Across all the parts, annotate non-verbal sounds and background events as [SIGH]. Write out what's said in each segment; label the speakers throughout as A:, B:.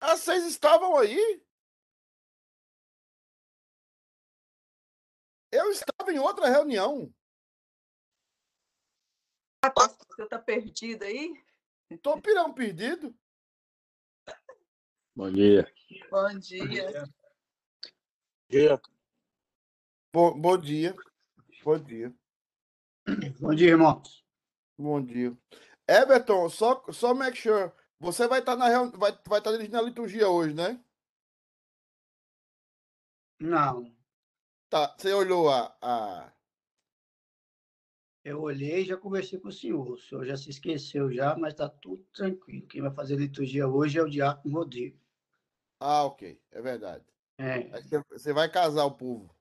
A: Ah, vocês estavam aí? Eu estava em outra reunião.
B: Ah, pastor, você está perdido aí?
A: Tô pirão perdido.
C: Bom dia.
B: Bom dia.
C: dia.
A: Bom, bom dia. Bom dia.
C: Bom dia, irmãos.
A: Bom dia. Everton, só, só make sure. Você vai estar na reunião, vai, vai estar dirigindo a liturgia hoje, né?
C: Não.
A: Tá. Você olhou a, a...
C: Eu olhei e já conversei com o senhor. O senhor já se esqueceu já, mas está tudo tranquilo. Quem vai fazer liturgia hoje é o Diácono Rodrigo.
A: Ah, ok. É verdade.
C: É,
A: Você vai casar o povo.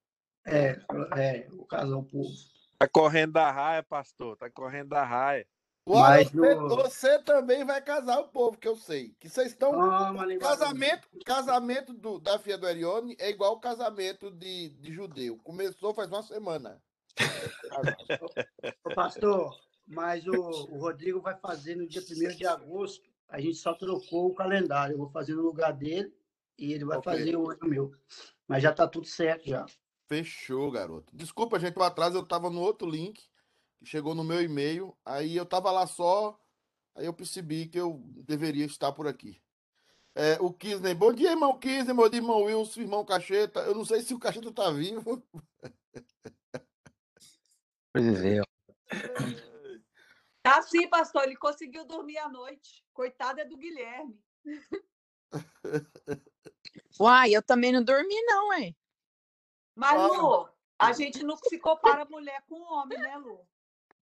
C: é, é o casal povo.
D: Tá correndo da raia, pastor. Tá correndo da raia.
A: Uai, você,
C: no-
A: você também vai casar o povo, que eu sei. Que vocês estão.
C: Linguagem.
A: Casamento, casamento do, da filha do Erione é igual o casamento de, de judeu. Começou faz uma semana. [LAUGHS]
C: Ô, pastor, mas o, o Rodrigo vai fazer no dia 1 de agosto. A gente só trocou o calendário. Eu vou fazer no lugar dele e ele vai
A: Ok.
C: fazer o ano meu. Mas já está tudo certo já.
A: Fechou, garoto. Desculpa, gente, o atraso eu tava no outro link, que chegou no meu e-mail. Aí eu tava lá só, aí eu percebi que eu deveria estar por aqui. É, o Kisney, bom dia, irmão Kisney, bom dia, irmão Wilson, irmão Cacheta. Eu não sei se o Cacheta tá vivo.
D: Pois é.
B: Tá sim, pastor. Ele conseguiu dormir à noite. Coitado é do Guilherme. [LAUGHS]
E: Uai, eu também não dormi, não, hein?
B: Mas. Lu, a gente não se compara mulher com homem, né, Lu?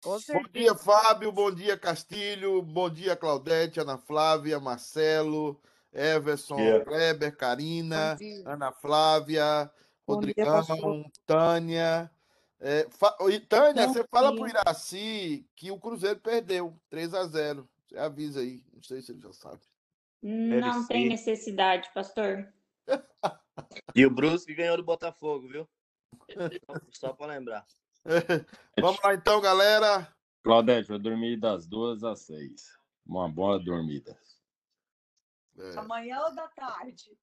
A: Bom dia, Fábio. Bom dia, Castilho. Bom dia, Claudete, Ana Flávia, Marcelo, Everson,
F: Dia.
A: Kleber, Karina,
E: dia.
A: Ana Flávia,
E: Bom dia,
A: Rodrigão. Tânia. É, fa- Tânia,
E: Bom
A: você fala
E: dia.
A: pro Iraci que o Cruzeiro perdeu 3 a 0 Você avisa aí. Não sei se ele já sabe.
G: Não
D: sim.
G: tem necessidade, pastor.
F: E o Brusque ganhou do Botafogo, viu? [LAUGHS] Só para lembrar. [LAUGHS]
A: Vamos lá então, galera.
H: Claudete, eu dormi das duas às seis. Uma boa dormida.
A: É,
B: Amanhã ou da tarde?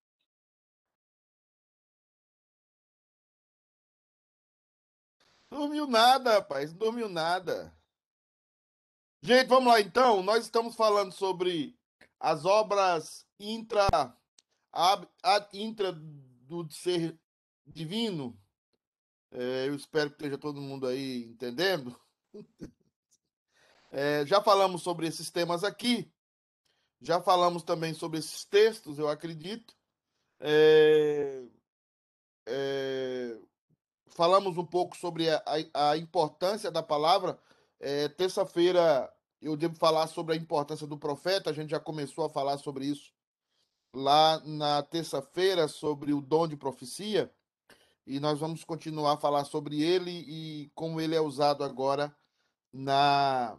A: Dormiu nada, rapaz. Não dormiu nada. Gente, vamos lá então. Nós estamos falando sobre as obras intra, ab, ad intra do ser divino. É, eu espero que esteja todo mundo aí entendendo. É, [LAUGHS] já falamos sobre esses temas aqui. Já falamos também sobre esses textos, eu acredito. É, falamos um pouco sobre a, a- importância da palavra. Terça-feira eu devo falar sobre a importância do profeta. A gente já começou a falar sobre isso lá na terça-feira, sobre o dom de profecia. E nós vamos continuar a falar sobre ele e como ele é usado agora na,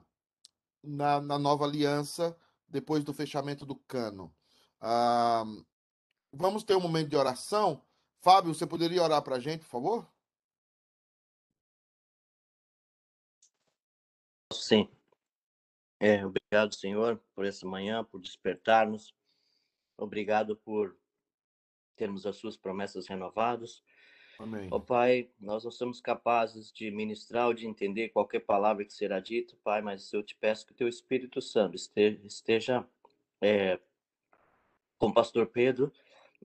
A: na, na nova aliança, depois do fechamento do cano. Ah, vamos ter um momento de oração. Fábio, você poderia orar para a gente, por favor?
F: Sim. É, obrigado, Senhor, por essa manhã, por despertarmos. Obrigado por termos as suas promessas renovadas.
A: Amém.
F: Ó Pai, nós não somos capazes de ministrar ou de entender qualquer palavra que será dita, Pai, mas eu te peço que o teu Espírito Santo esteja, esteja é, com o pastor Pedro,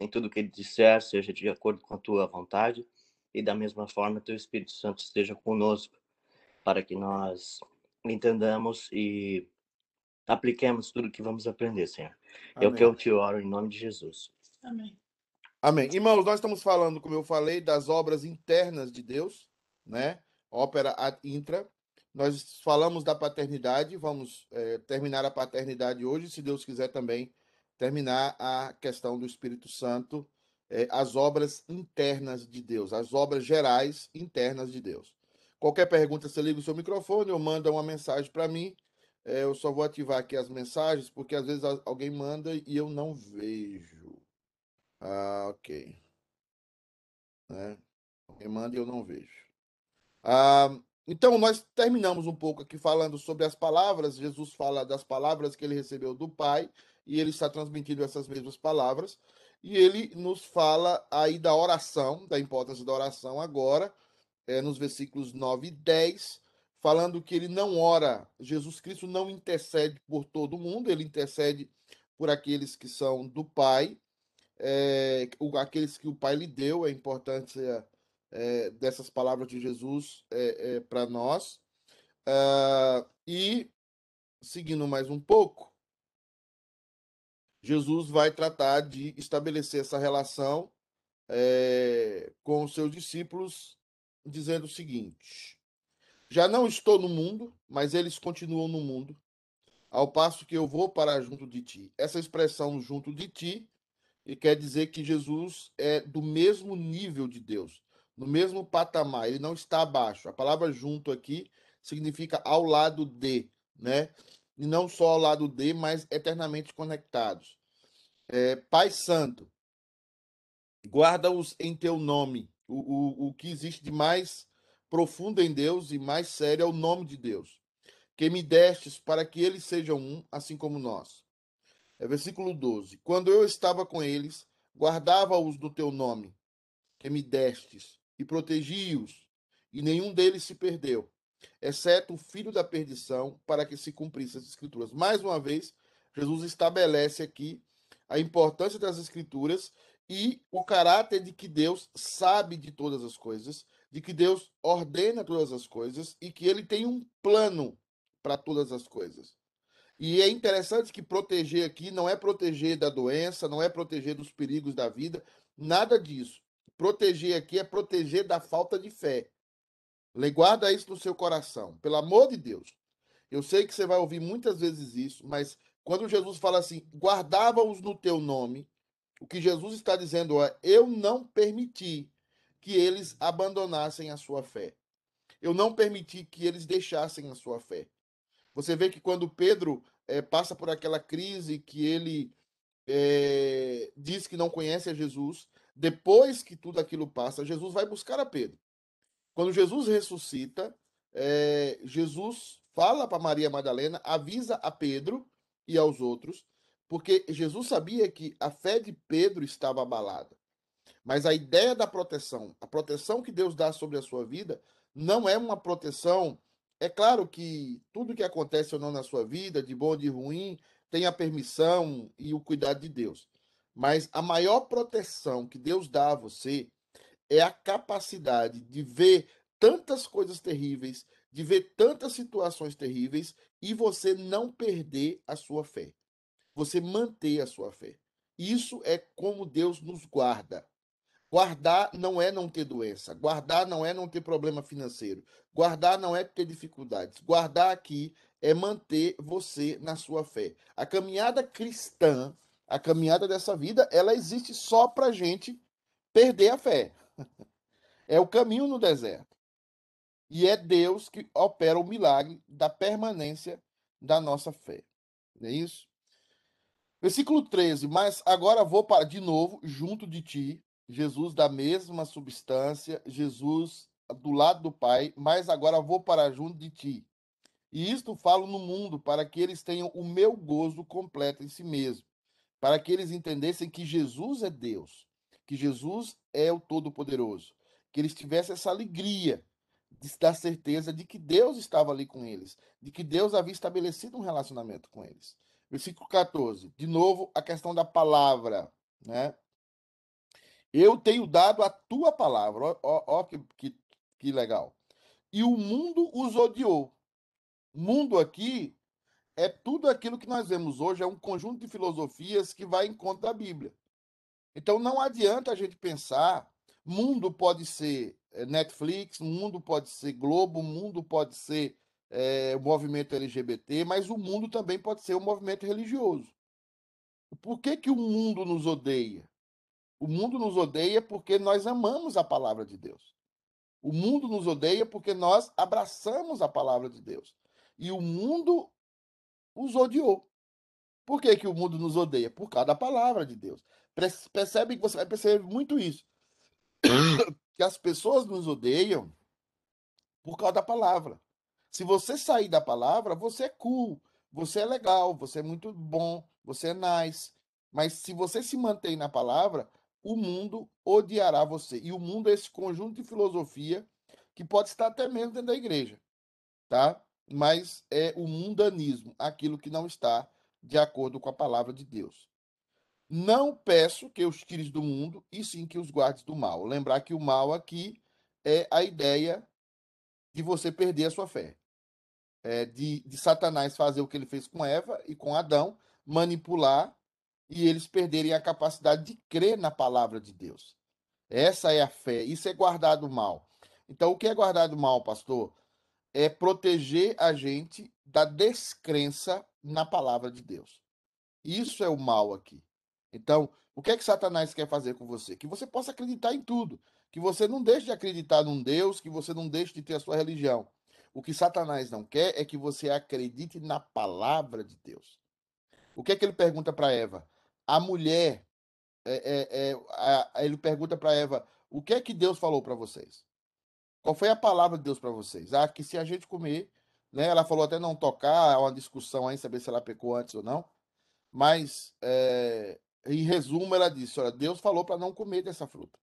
F: em tudo que ele disser, seja de acordo com a tua vontade, e da mesma forma, teu Espírito Santo esteja conosco, para que nós entendamos e apliquemos tudo que vamos aprender, Senhor. É o que
A: Amém.
F: eu te oro em nome de Jesus.
E: Amém.
A: Amém. Irmãos, nós estamos falando, como eu falei, das obras internas de Deus, né? Ópera intra. Nós falamos da paternidade, vamos eh, terminar a paternidade hoje, se Deus quiser também terminar a questão do Espírito Santo, eh, as obras internas de Deus, as obras gerais internas de Deus. Qualquer pergunta, você liga o seu microfone ou manda uma mensagem para mim. Eh, eu só vou ativar aqui as mensagens, porque às vezes al- alguém manda e eu não vejo. Ah, ok. Né? Alguém manda eu não vejo. Ah, então, nós terminamos um pouco aqui falando sobre as palavras. Jesus fala das palavras que ele recebeu do Pai e ele está transmitindo essas mesmas palavras. E ele nos fala aí da oração, da importância da oração agora, é, nos versículos 9 e 10, falando que ele não ora, Jesus Cristo não intercede por todo mundo, ele intercede por aqueles que são do Pai, é, aqueles que o Pai lhe deu, a importância é, dessas palavras de Jesus é, é para nós. Uh, e, seguindo mais um pouco, Jesus vai tratar de estabelecer essa relação é, com os seus discípulos, dizendo o seguinte: Já não estou no mundo, mas eles continuam no mundo, ao passo que eu vou para junto de ti. Essa expressão junto de ti e quer dizer que Jesus é do mesmo nível de Deus, no mesmo patamar, ele não está abaixo. A palavra junto aqui significa ao lado de, né? E não só ao lado de, mas eternamente conectados. É, Pai Santo, guarda-os em teu nome. O, o, o que existe de mais profundo em Deus e mais sério é o nome de Deus, que me destes para que eles sejam um, assim como nós. É versículo 12. Quando eu estava com eles, guardava-os no teu nome, que me destes, e protegi-os, e nenhum deles se perdeu, exceto o filho da perdição, para que se cumprissem as escrituras. Mais uma vez, Jesus estabelece aqui a importância das escrituras e o caráter de que Deus sabe de todas as coisas, de que Deus ordena todas as coisas e que ele tem um plano para todas as coisas. E é interessante que proteger aqui não é proteger da doença, não é proteger dos perigos da vida, nada disso. Proteger aqui é proteger da falta de fé. Guarda isso no seu coração, pelo amor de Deus. Eu sei que você vai ouvir muitas vezes isso, mas quando Jesus fala assim, guardava-os no teu nome, o que Jesus está dizendo é: eu não permiti que eles abandonassem a sua fé. Eu não permiti que eles deixassem a sua fé. Você vê que quando Pedro é, passa por aquela crise que ele é, diz que não conhece a Jesus, depois que tudo aquilo passa, Jesus vai buscar a Pedro. Quando Jesus ressuscita, é, Jesus fala para Maria Madalena, avisa a Pedro e aos outros, porque Jesus sabia que a fé de Pedro estava abalada. Mas a ideia da proteção, a proteção que Deus dá sobre a sua vida, não é uma proteção é claro que tudo que acontece ou não na sua vida, de bom ou de ruim, tem a permissão e o cuidado de Deus. Mas a maior proteção que Deus dá a você é a capacidade de ver tantas coisas terríveis, de ver tantas situações terríveis e você não perder a sua fé. Você manter a sua fé. Isso é como Deus nos guarda. Guardar não é não ter doença. Guardar não é não ter problema financeiro. Guardar não é ter dificuldades. Guardar aqui é manter você na sua fé. A caminhada cristã, a caminhada dessa vida, ela existe só para gente perder a fé. [LAUGHS] É o caminho no deserto. E é Deus que opera o milagre da permanência da nossa fé. Não é isso? Versículo 13. Mas agora vou para de novo junto de ti, Jesus da mesma substância, Jesus do lado do Pai, mas agora vou para junto de ti. E isto falo no mundo, para que eles tenham o meu gozo completo em si mesmo, para que eles entendessem que Jesus é Deus, que Jesus é o Todo-Poderoso, que eles tivessem essa alegria da certeza de que Deus estava ali com eles, de que Deus havia estabelecido um relacionamento com eles. Versículo 14, de novo a questão da palavra, né? Eu tenho dado a tua palavra. Ó, ó, ó que, que, que legal. E o mundo os odiou. Mundo aqui é tudo aquilo que nós vemos hoje, é um conjunto de filosofias que vai em contra da Bíblia. Então não adianta a gente pensar, mundo pode ser eh, Netflix, mundo pode ser Globo, mundo pode ser é, o movimento LGBT, mas o mundo também pode ser o movimento religioso. Por que, que o mundo nos odeia? O mundo nos odeia porque nós amamos a palavra de Deus. O mundo nos odeia porque nós abraçamos a palavra de Deus. E o mundo os odiou. Por que, que o mundo nos odeia? Por causa da palavra de Deus. Percebe que você vai perceber muito isso. [COUGHS] que as pessoas nos odeiam por causa da palavra. Se você sair da palavra, você é cool, você é legal, você é muito bom, você é nice. Mas se você se mantém na palavra, o mundo odiará você. E o mundo é esse conjunto de filosofia que pode estar até mesmo dentro da igreja, tá? Mas é o mundanismo, aquilo que não está de acordo com a palavra de Deus. Não peço que os tires do mundo, e sim que os guardes do mal. Lembrar que o mal aqui é a ideia de você perder a sua fé. É de, de Satanás fazer o que ele fez com Eva e com Adão, manipular e eles perderem a capacidade de crer na palavra de Deus. Essa é a fé. Isso é guardar do mal. Então, o que é guardar do mal, pastor? É proteger a gente da descrença na palavra de Deus. Isso é o mal aqui. Então, o que é que Satanás quer fazer com você? Que você possa acreditar em tudo. Que você não deixe de acreditar num Deus, que você não deixe de ter a sua religião. O que Satanás não quer é que você acredite na palavra de Deus. O que é que ele pergunta para Eva? A mulher, é, é, a, ele pergunta para Eva: o que é que Deus falou para vocês? Qual foi a palavra de Deus para vocês? Ah, que se a gente comer, né? Ela falou até não tocar, há uma discussão aí, saber se ela pecou antes ou não. Mas, em resumo, ela disse: Olha, Deus falou para não comer dessa fruta.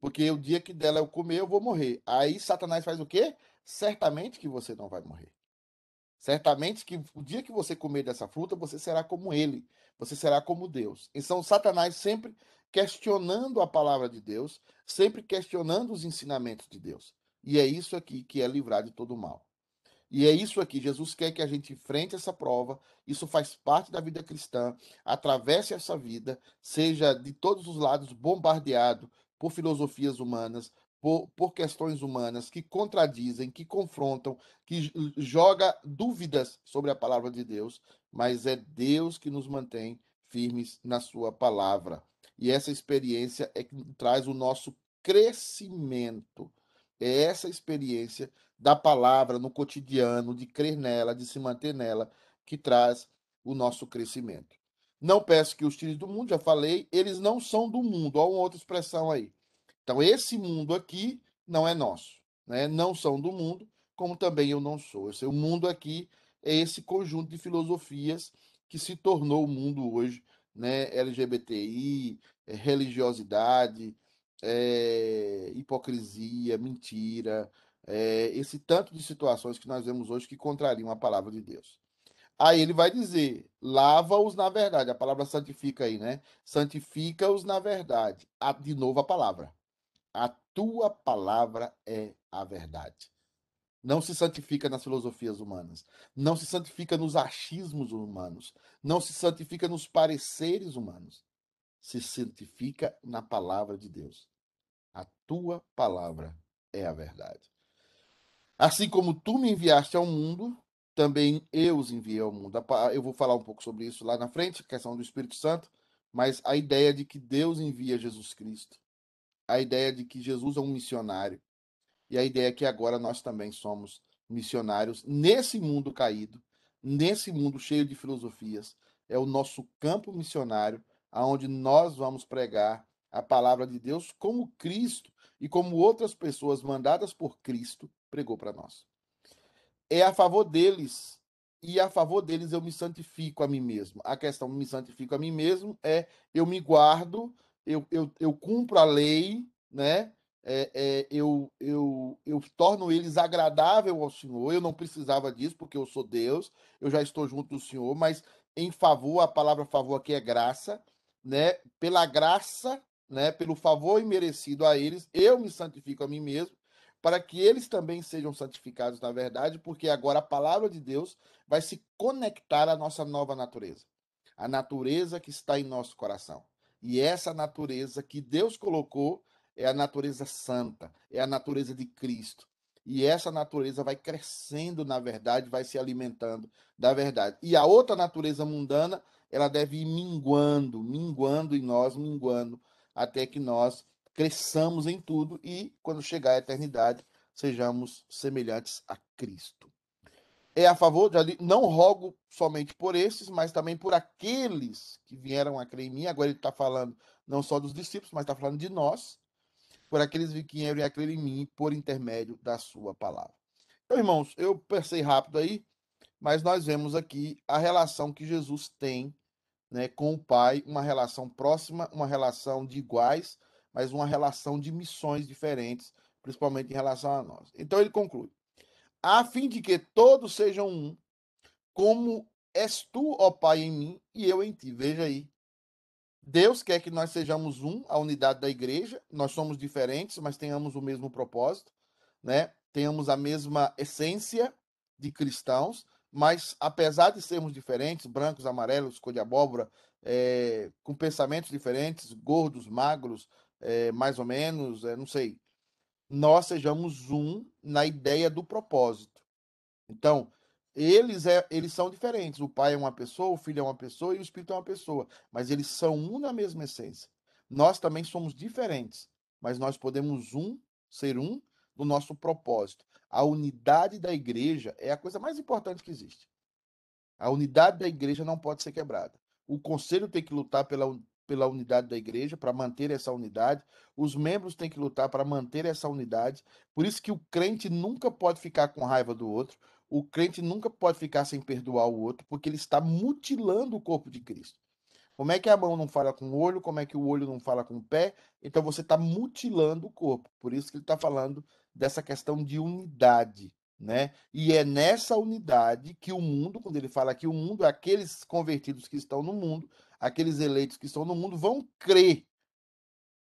A: Porque o dia que dela eu comer, eu vou morrer. Aí Satanás faz o quê? Certamente que você não vai morrer. Certamente que o dia que você comer dessa fruta, você será como ele, você será como Deus. Então, Satanás sempre questionando a palavra de Deus, sempre questionando os ensinamentos de Deus. E é isso aqui que é livrar de todo mal. E é isso aqui, Jesus quer que a gente enfrente essa prova, isso faz parte da vida cristã, atravesse essa vida, seja de todos os lados bombardeado por filosofias humanas, por, por questões humanas que contradizem, que confrontam, que joga dúvidas sobre a palavra de Deus, mas é Deus que nos mantém firmes na sua palavra. E essa experiência é que traz o nosso crescimento. É essa experiência da palavra no cotidiano, de crer nela, de se manter nela, que traz o nosso crescimento. Não peço que os tire do mundo, já falei, eles não são do mundo. Olha uma outra expressão aí. Então, esse mundo aqui não é nosso. Né? Não são do mundo, como também eu não sou. Esse, o mundo aqui é esse conjunto de filosofias que se tornou o mundo hoje, né? LGBTI, eh, religiosidade, é, hipocrisia, mentira, é, esse tanto de situações que nós vemos hoje que contrariam a palavra de Deus. Aí ele vai dizer: lava-os na verdade. A palavra santifica aí, né? Santifica-os na verdade. De novo a palavra. A tua palavra é a verdade. Não se santifica nas filosofias humanas. Não se santifica nos achismos humanos. Não se santifica nos pareceres humanos. Se santifica na palavra de Deus. A tua palavra é a verdade. Assim como tu me enviaste ao mundo, também eu os enviei ao mundo. Eu vou falar um pouco sobre isso lá na frente, questão do Espírito Santo, mas a ideia de que Deus envia Jesus Cristo, a ideia de que Jesus é um missionário, e a ideia é que agora nós também somos missionários nesse mundo caído, nesse mundo cheio de filosofias. É o nosso campo missionário, aonde nós vamos pregar a palavra de Deus como Cristo e como outras pessoas mandadas por Cristo pregou para nós. É a favor deles e a favor deles eu me santifico a mim mesmo. A questão me santifico a mim mesmo é eu me guardo, eu, eu, eu cumpro a lei, né? É, é, eu, eu, eu torno eles agradável ao Senhor. Eu não precisava disso, porque eu sou Deus, eu já estou junto do Senhor, mas em favor, a palavra favor aqui é graça, né? Pela graça, né? Pelo favor imerecido a eles, eu me santifico a mim mesmo para que eles também sejam santificados na verdade, porque agora a palavra de Deus vai se conectar à nossa nova natureza, a natureza que está em nosso coração. E essa natureza que Deus colocou é a natureza santa, é a natureza de Cristo. E essa natureza vai crescendo na verdade, vai se alimentando da verdade. E a outra natureza mundana, ela deve ir minguando, minguando em nós, minguando, até que nós cresçamos em tudo e, quando chegar a eternidade, sejamos semelhantes a Cristo. É a favor, de, não rogo somente por esses, mas também por aqueles que vieram a crer em mim. Agora ele está falando não só dos discípulos, mas está falando de nós, por aqueles que vieram a crer em mim por intermédio da sua palavra. Então, irmãos, eu pensei rápido aí, mas nós vemos aqui a relação que Jesus tem né, com o Pai, uma relação próxima, uma relação de iguais, mas uma relação de missões diferentes, principalmente em relação a nós. Então ele conclui: a fim de que todos sejam um, como és tu, ó Pai, em mim e eu em ti. Veja aí. Deus quer que nós sejamos um, a unidade da igreja. Nós somos diferentes, mas tenhamos o mesmo propósito, né? Tenhamos a mesma essência de cristãos, mas apesar de sermos diferentes, brancos, amarelos, cor de abóbora, é, com pensamentos diferentes, gordos, magros, é, mais ou menos, é, não sei, nós sejamos um na ideia do propósito. Então, eles, é, eles são diferentes. O pai é uma pessoa, o filho é uma pessoa e o espírito é uma pessoa. Mas eles são um na mesma essência. Nós também somos diferentes, mas nós podemos um ser um no nosso propósito. A unidade da igreja é a coisa mais importante que existe. A unidade da igreja não pode ser quebrada. O conselho tem que lutar pela, pela unidade da igreja, para manter essa unidade. Os membros têm que lutar para manter essa unidade. Por isso que o crente nunca pode ficar com raiva do outro. O crente nunca pode ficar sem perdoar o outro, porque ele está mutilando o corpo de Cristo. Como é que a mão não fala com o olho? Como é que o olho não fala com o pé? Então você está mutilando o corpo. Por isso que ele está falando dessa questão de unidade, né? E é nessa unidade que o mundo, quando ele fala que o mundo, aqueles convertidos que estão no mundo, aqueles eleitos que estão no mundo, vão crer,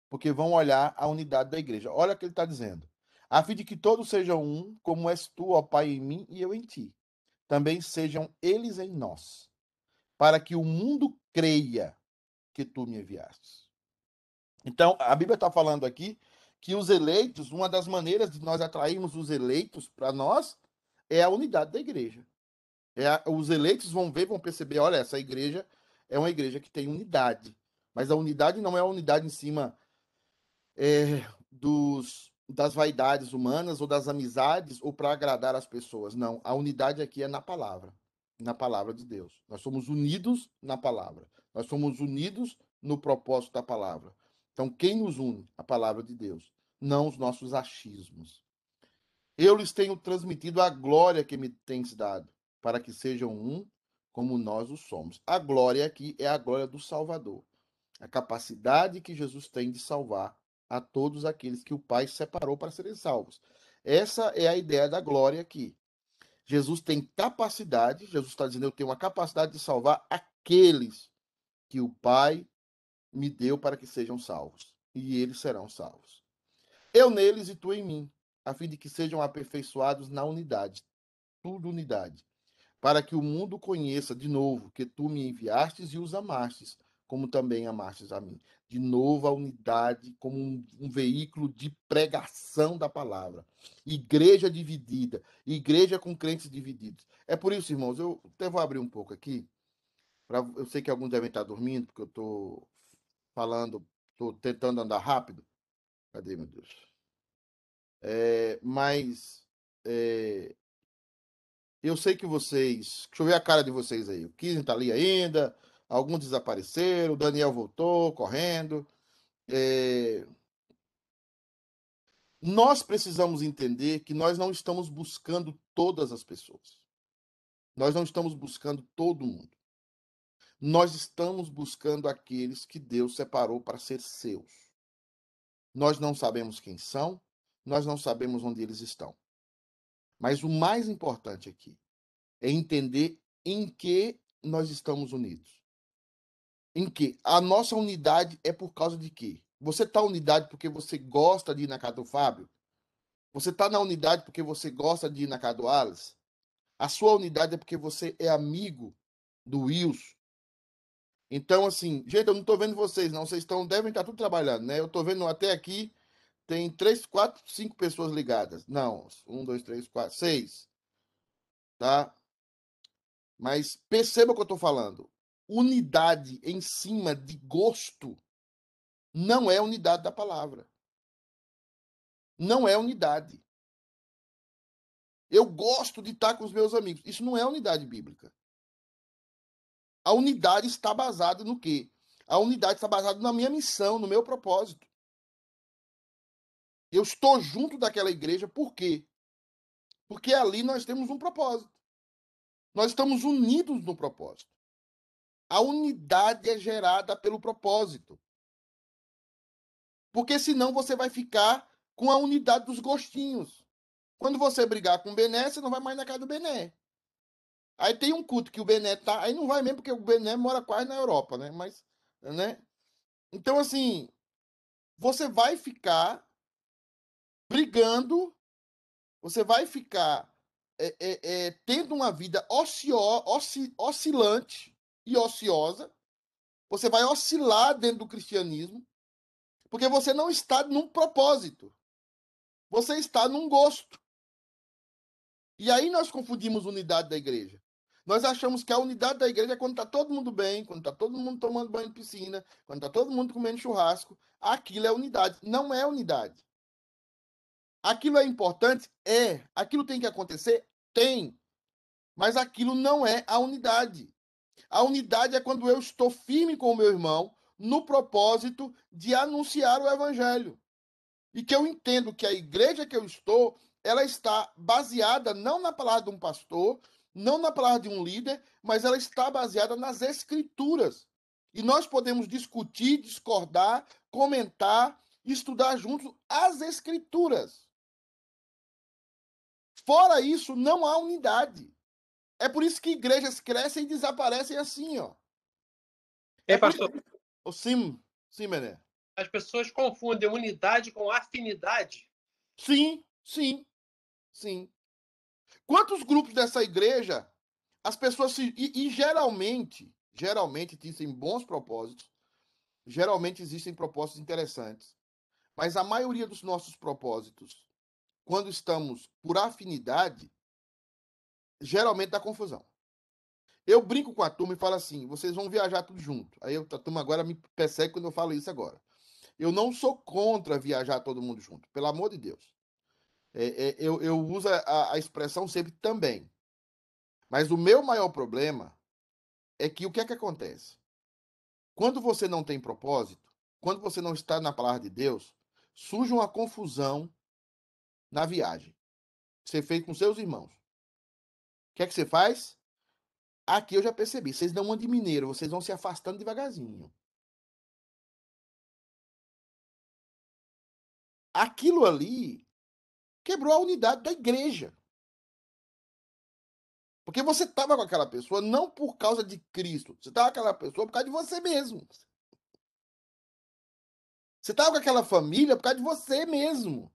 A: porque vão olhar a unidade da igreja. Olha o que ele está dizendo a fim de que todos sejam um, como és tu, ó Pai, em mim e eu em ti. Também sejam eles em nós, para que o mundo creia que tu me enviaste. Então, a Bíblia está falando aqui que os eleitos, uma das maneiras de nós atrairmos os eleitos para nós é a unidade da igreja. É a, os eleitos vão ver, vão perceber, olha, essa igreja é uma igreja que tem unidade. Mas a unidade não é a unidade em cima é, dos das vaidades humanas ou das amizades ou para agradar as pessoas. Não, a unidade aqui é na palavra, na palavra de Deus. Nós somos unidos na palavra. Nós somos unidos no propósito da palavra. Então, quem nos une? A palavra de Deus, não os nossos achismos. Eu lhes tenho transmitido a glória que me tens dado, para que sejam um como nós o somos. A glória aqui é a glória do Salvador. A capacidade que Jesus tem de salvar a todos aqueles que o Pai separou para serem salvos. Essa é a ideia da glória aqui. Jesus tem capacidade, Jesus está dizendo, eu tenho uma capacidade de salvar aqueles que o Pai me deu para que sejam salvos. E eles serão salvos. Eu neles e tu em mim, a fim de que sejam aperfeiçoados na unidade, tudo unidade, para que o mundo conheça de novo que tu me enviastes e os amastes, como também amastes a mim. De novo, a unidade como um, um, veículo de pregação da palavra. Igreja dividida, igreja com crentes divididos. É por isso, irmãos, eu até vou abrir um pouco aqui. Pra, eu sei que alguns devem estar dormindo, porque eu estou falando, estou tentando andar rápido. Cadê, meu Deus? É, mas é, eu sei que vocês. Deixa eu ver a cara de vocês aí. O Kizen está ali ainda alguns desapareceram, o Daniel voltou correndo. É... Nós precisamos entender que nós não estamos buscando todas as pessoas. Nós não estamos buscando todo mundo. Nós estamos buscando aqueles que Deus separou para ser seus. Nós não sabemos quem são, nós não sabemos onde eles estão. Mas o mais importante aqui é entender em que nós estamos unidos em que a nossa unidade é por causa de quê? Você está unidade porque você gosta de ir na casa do Fábio? Você está na unidade porque você gosta de ir na casa do Alice? A sua unidade é porque você é amigo do Wilson. Então, assim, gente, eu não estou vendo vocês, não. Vocês estão, devem estar tudo trabalhando, né? Eu estou vendo até aqui, tem três, quatro, cinco pessoas ligadas. Não, um, dois, três, quatro, seis. Tá? Mas perceba o que eu estou falando unidade em cima de gosto não é unidade da palavra. Não é unidade. Eu gosto de estar com os meus amigos. Isso não é unidade bíblica. A unidade está baseada no quê? A unidade está baseada na minha missão, no meu propósito. Eu estou junto daquela igreja por quê? Porque ali nós temos um propósito. Nós estamos unidos no propósito. A unidade é gerada pelo propósito. Porque senão você vai ficar com a unidade dos gostinhos. Quando você brigar com o Bené, você não vai mais na casa do Bené. Aí tem um culto que o Bené tá. Aí não vai mesmo, porque o Bené mora quase na Europa, né? Mas, né? Então, assim, você vai ficar brigando, você vai ficar é, é, é, tendo uma vida ocio, osci, oscilante e ociosa. Você vai oscilar dentro do cristianismo, porque você não está num propósito. Você está num gosto. E aí nós confundimos unidade da igreja. Nós achamos que a unidade da igreja é quando está todo mundo bem, quando está todo mundo tomando banho de piscina, quando está todo mundo comendo churrasco. Aquilo é unidade. Não é unidade. Aquilo é importante? É. Aquilo tem que acontecer? Tem. Mas aquilo não é a unidade. A unidade é quando eu estou firme com o meu irmão no propósito de anunciar o evangelho. E que eu entendo que a igreja que eu estou, ela está baseada não na palavra de um pastor, não na palavra de um líder, mas ela está baseada nas escrituras. E nós podemos discutir, discordar, comentar, estudar juntos as escrituras. Fora isso, não há unidade. É por isso que igrejas crescem e desaparecem assim, ó.
I: É, pastor.
A: O sim, sim, Mené.
I: As pessoas confundem unidade com afinidade.
A: Sim, sim, sim. Quantos grupos dessa igreja as pessoas se. E, e geralmente, geralmente existem bons propósitos, geralmente existem propósitos interessantes. Mas a maioria dos nossos propósitos, quando estamos por afinidade, geralmente dá confusão. Eu brinco com a turma e falo assim: vocês vão viajar tudo junto. Aí a turma agora me persegue quando eu falo isso agora. Eu não sou contra viajar todo mundo junto, pelo amor de Deus. É, é, eu, eu uso a, a expressão sempre também. Mas o meu maior problema é que o que é que acontece? Quando você não tem propósito, quando você não está na palavra de Deus, surge uma confusão na viagem. Você fez com seus irmãos. O que é que você faz? Aqui eu já percebi. Vocês não andam de mineiro, vocês vão se afastando devagarzinho. Aquilo ali quebrou a unidade da igreja. Porque você estava com aquela pessoa não por causa de Cristo. Você estava com aquela pessoa por causa de você mesmo. Você estava com aquela família por causa de você mesmo.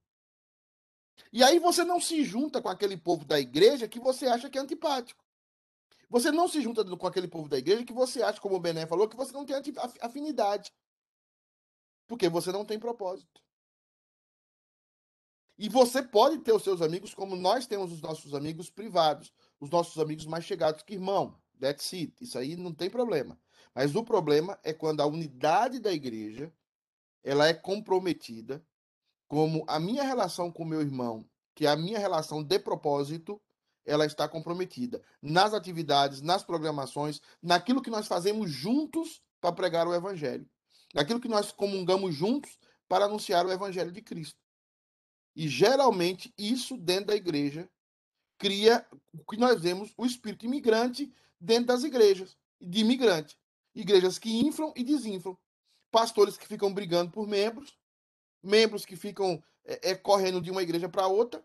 A: E aí você não se junta com aquele povo da igreja que você acha que é antipático. Você não se junta com aquele povo da igreja que você acha, como o Bené falou, que você não tem afinidade. Porque você não tem propósito. E você pode ter os seus amigos como nós temos os nossos amigos privados, os nossos amigos mais chegados que irmão. That's it. Isso aí não tem problema. Mas o problema é quando a unidade da igreja ela é comprometida, como a minha relação com meu irmão, que é a minha relação de propósito, ela está comprometida nas atividades, nas programações, naquilo que nós fazemos juntos para pregar o evangelho, naquilo que nós comungamos juntos para anunciar o evangelho de Cristo. E geralmente isso dentro da igreja cria o que nós vemos o espírito imigrante dentro das igrejas, de imigrante. Igrejas que inflam e desinflam. Pastores que ficam brigando por membros, membros que ficam é, é correndo de uma igreja para outra,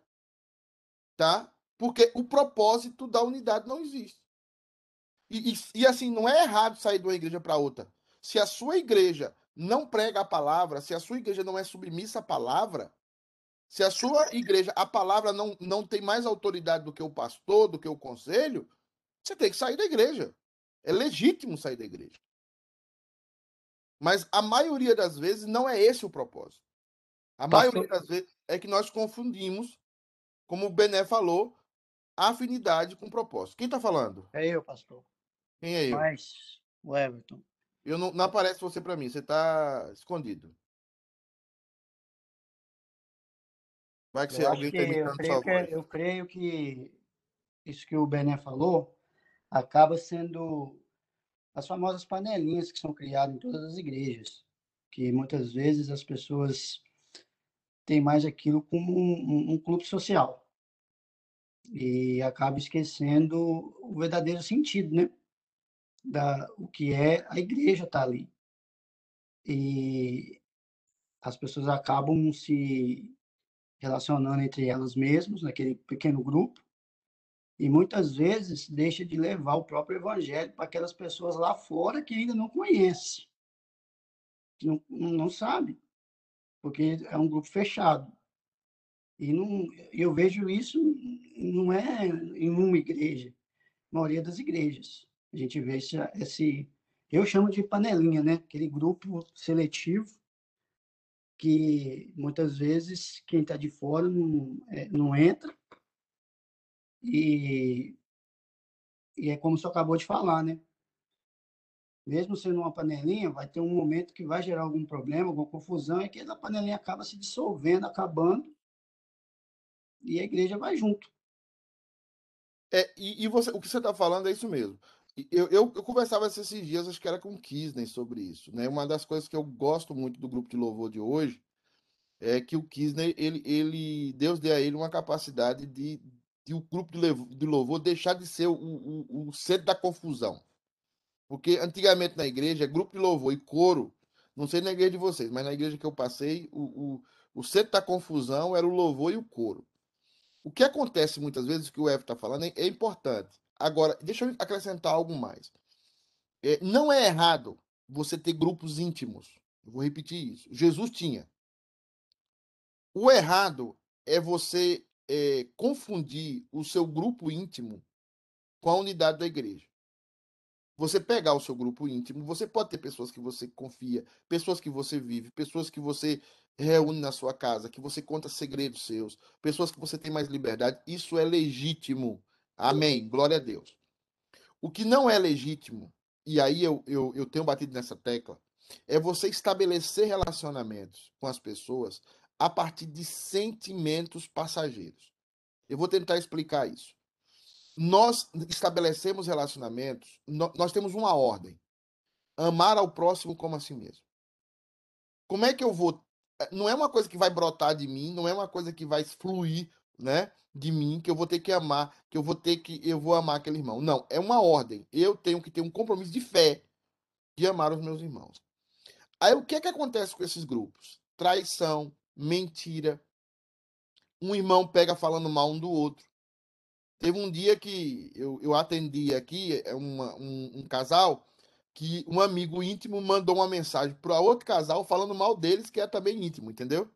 A: tá? Porque o propósito da unidade não existe. E, e, e assim, não é errado sair de uma igreja para outra. Se a sua igreja não prega a palavra, se a sua igreja não é submissa à palavra, se a sua igreja, a palavra não, não tem mais autoridade do que o pastor, do que o conselho, você tem que sair da igreja. É legítimo sair da igreja. Mas a maioria das vezes não é esse o propósito. A pastor... maioria das vezes é que nós confundimos, como o Bené falou, afinidade com propósito. Quem está falando?
C: É eu, pastor.
A: Quem é eu?
C: Mas, o Everton.
A: Eu não, não aparece você para mim, você está escondido. Vai que você alguém está
C: imitando eu sua voz. eu creio que isso que o Bené falou acaba sendo as famosas panelinhas que são criadas em todas as igrejas, que muitas vezes as pessoas têm mais aquilo como um, um clube social e acaba esquecendo o verdadeiro sentido, né? da o que é a igreja tá ali. E as pessoas acabam se relacionando entre elas mesmas, naquele pequeno grupo, e muitas vezes deixa de levar o próprio evangelho para aquelas pessoas lá fora que ainda não conhecem, que não, não sabem, porque é um grupo fechado. E não, eu vejo isso não é em uma igreja, na maioria das igrejas. A gente vê esse, esse eu chamo de panelinha, né? Aquele grupo seletivo que muitas vezes quem está de fora não, é, não entra e, e é como você acabou de falar, né? Mesmo sendo uma panelinha, vai ter um momento que vai gerar algum problema, alguma confusão, e que a panelinha acaba se dissolvendo, acabando, e a igreja vai junto.
A: É, e, e você, o que você está falando é isso mesmo. Eu, eu, eu, conversava esses dias, acho que era com o Kisney sobre isso. Né? Uma das coisas que eu gosto muito do grupo de louvor de hoje é que o Kisney, ele, ele, Deus deu a ele uma capacidade de, de o grupo de louvor deixar de ser o, o, o centro da confusão. Porque antigamente na igreja, grupo de louvor e coro, não sei na igreja de vocês, mas na igreja que eu passei, o, o, o centro da confusão era o louvor e o coro. O que acontece muitas vezes, o que o Evo está falando, é, importante. Agora, deixa eu acrescentar algo mais. É, não é errado você ter grupos íntimos. Eu vou repetir isso. Jesus tinha. O errado é você é, confundir o seu grupo íntimo com a unidade da igreja. Você pegar o seu grupo íntimo, você pode ter pessoas que você confia, pessoas que você vive, pessoas que você reúne na sua casa, que você conta segredos seus, pessoas que você tem mais liberdade. Isso é legítimo. Amém. Glória a Deus. O que não é legítimo, e aí eu, eu, eu tenho batido nessa tecla, é você estabelecer relacionamentos com as pessoas a partir de sentimentos passageiros. Eu vou tentar explicar isso. Nós estabelecemos relacionamentos, nós temos uma ordem: amar ao próximo como a si mesmo. Como é que eu vou? Eh, não é uma coisa que vai brotar de mim, não é uma coisa que vai fluir né, de mim que eu vou ter que amar, que eu vou ter que eu vou amar aquele irmão. Não, é uma ordem. Eu tenho que ter um compromisso de fé de amar os meus irmãos. Aí o que é que acontece com esses grupos? Traição, mentira. Um irmão pega falando mal um do outro. Teve um dia que eu, eu atendi aqui é uma, um, um casal que um amigo íntimo mandou uma mensagem para outro casal falando mal deles, que é também íntimo, entendeu?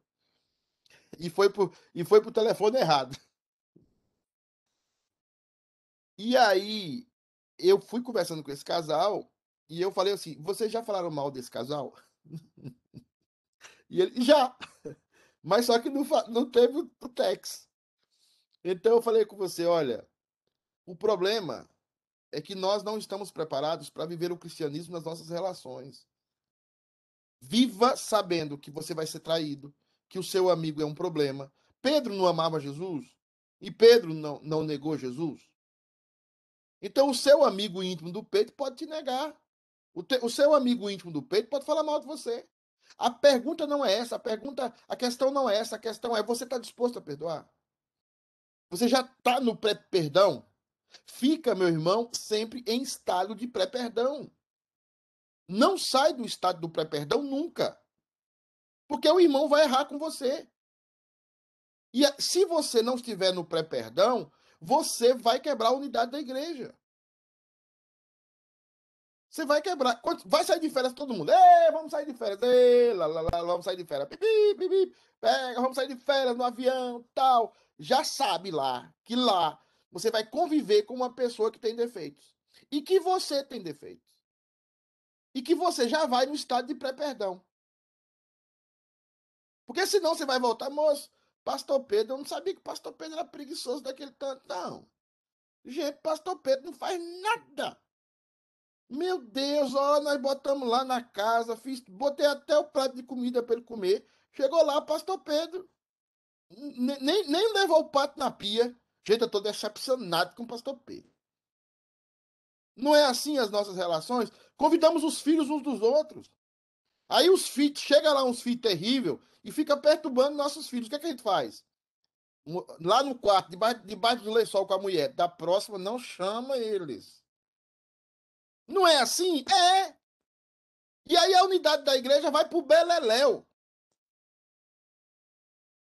A: e foi pro, e foi pro telefone errado. E aí, eu fui conversando com esse casal e eu falei assim: vocês já falaram mal desse casal? [LAUGHS] e ele, já. Mas só que não, não teve o tex. Então eu falei com você: olha, o problema é que nós não estamos preparados para viver o cristianismo nas nossas relações. Viva sabendo que você vai ser traído, que o seu amigo é um problema. Pedro não amava Jesus e Pedro não, não negou Jesus. Então, o seu amigo íntimo do peito pode te negar. O, te, o seu amigo íntimo do peito pode falar mal de você. A pergunta não é essa, a pergunta, a questão não é essa, a questão é: você está disposto a perdoar? Você já está no pré-perdão? Fica, meu irmão, sempre em estado de pré-perdão. Não sai do estado do pré-perdão nunca. Porque o irmão vai errar com você. E se você não estiver no pré-perdão, você vai quebrar a unidade da igreja. Você vai quebrar. Vai sair de férias todo mundo. Ei, vamos sair de férias. Ei, lá, lá, lá, vamos sair de férias. Pipi, pipi, pega, vamos sair de férias no avião, tal. Já sabe lá que lá você vai conviver com uma pessoa que tem defeitos. E que você tem defeitos. E que você já vai no estado de pré-perdão. Porque senão você vai voltar, moço, pastor Pedro, eu não sabia que pastor Pedro era preguiçoso daquele tanto. Não. Gente, pastor Pedro não faz nada. Meu Deus, ó, nós botamos lá na casa, fiz, botei até o prato de comida para ele comer. Chegou lá, pastor Pedro, nem, nem levou o prato na pia. Gente, eu tô decepcionado com o pastor Pedro. Não é assim as nossas relações? Convidamos os filhos uns dos outros. Aí os filhos, chega lá uns filhos terrível e fica perturbando nossos filhos. O que, é que a gente faz? Lá no quarto, debaixo, debaixo do lençol com a mulher. Da próxima, não chama eles. Não é assim? É. E aí a unidade da igreja vai pro beleléu.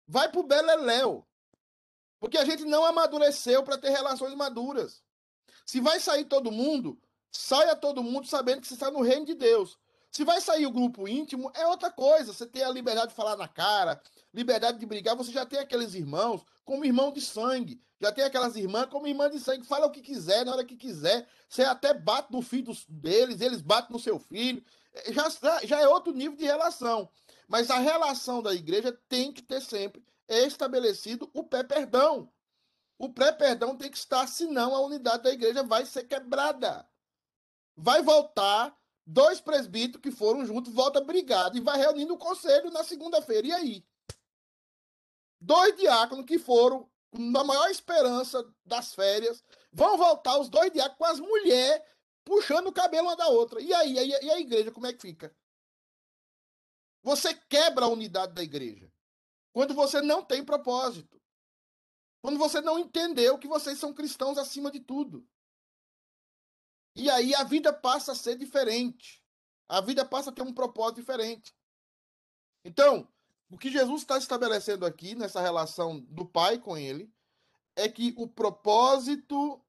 A: Vai pro beleléu. Porque a gente não amadureceu para ter relações maduras. Se vai sair todo mundo, saia todo mundo sabendo que você está no reino de Deus. Se vai sair o grupo íntimo, é outra coisa. Você tem a liberdade de falar na cara, liberdade de brigar. Você já tem aqueles irmãos como irmão de sangue. Já tem aquelas irmãs como irmã de sangue. Fala o que quiser, na hora que quiser. Você até bate no filho deles, eles batem no seu filho. Já, já é outro nível de relação. Mas a relação da igreja tem que ter sempre estabelecido o pé-perdão. O pré-perdão tem que estar, senão a unidade da igreja vai ser quebrada. Vai voltar dois presbíteros que foram juntos, volta brigado e vai reunindo o conselho na segunda-feira. E aí? Dois diáconos que foram na maior esperança das férias, vão voltar os dois diáconos com as mulheres puxando o cabelo uma da outra. E aí? E a igreja, como é que fica? Você quebra a unidade da igreja. Quando você não tem propósito. Quando você não entendeu que vocês são cristãos acima de tudo. E aí a vida passa a ser diferente. A vida passa a ter um propósito diferente. Então, o que Jesus está estabelecendo aqui nessa relação do pai com ele é que o propósito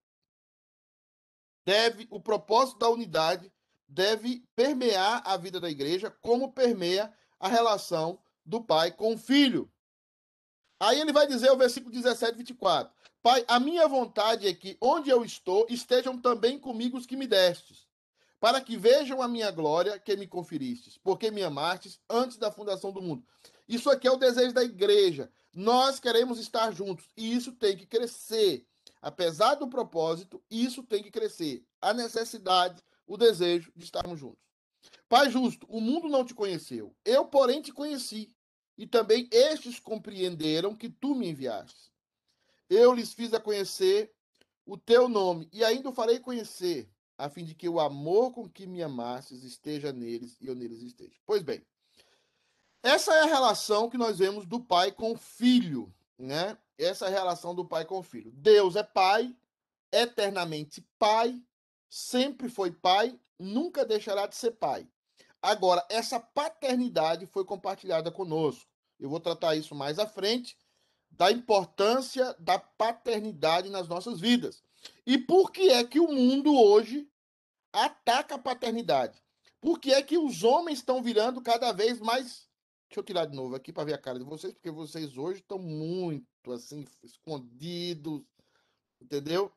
A: deve, o propósito da unidade deve permear a vida da igreja, como permeia a relação do pai com o filho. Aí ele vai dizer o versículo 17, 24: Pai, a minha vontade é que onde eu estou estejam também comigo os que me destes, para que vejam a minha glória que me conferistes, porque me amastes antes da fundação do mundo. Isso aqui é o desejo da igreja. Nós queremos estar juntos e isso tem que crescer. Apesar do propósito, isso tem que crescer. A necessidade, o desejo de estarmos juntos. Pai justo, o mundo não te conheceu. Eu, porém, te conheci. E também estes compreenderam que tu me enviaste. Eu lhes fiz a conhecer o teu nome, e ainda o farei conhecer, a fim de que o amor com que me amastes esteja neles e eu neles esteja. Pois bem, essa é a relação que nós vemos do pai com o filho, né? Essa é a relação do pai com o filho. Deus é pai, eternamente pai, sempre foi pai, nunca deixará de ser pai. Agora, essa paternidade foi compartilhada conosco. Eu vou tratar isso mais à frente, da importância da paternidade nas nossas vidas. E por que é que o mundo hoje ataca a paternidade? Por que é que os homens estão virando cada vez mais. Deixa eu tirar de novo aqui para ver a cara de vocês, porque vocês hoje estão muito assim, escondidos, entendeu?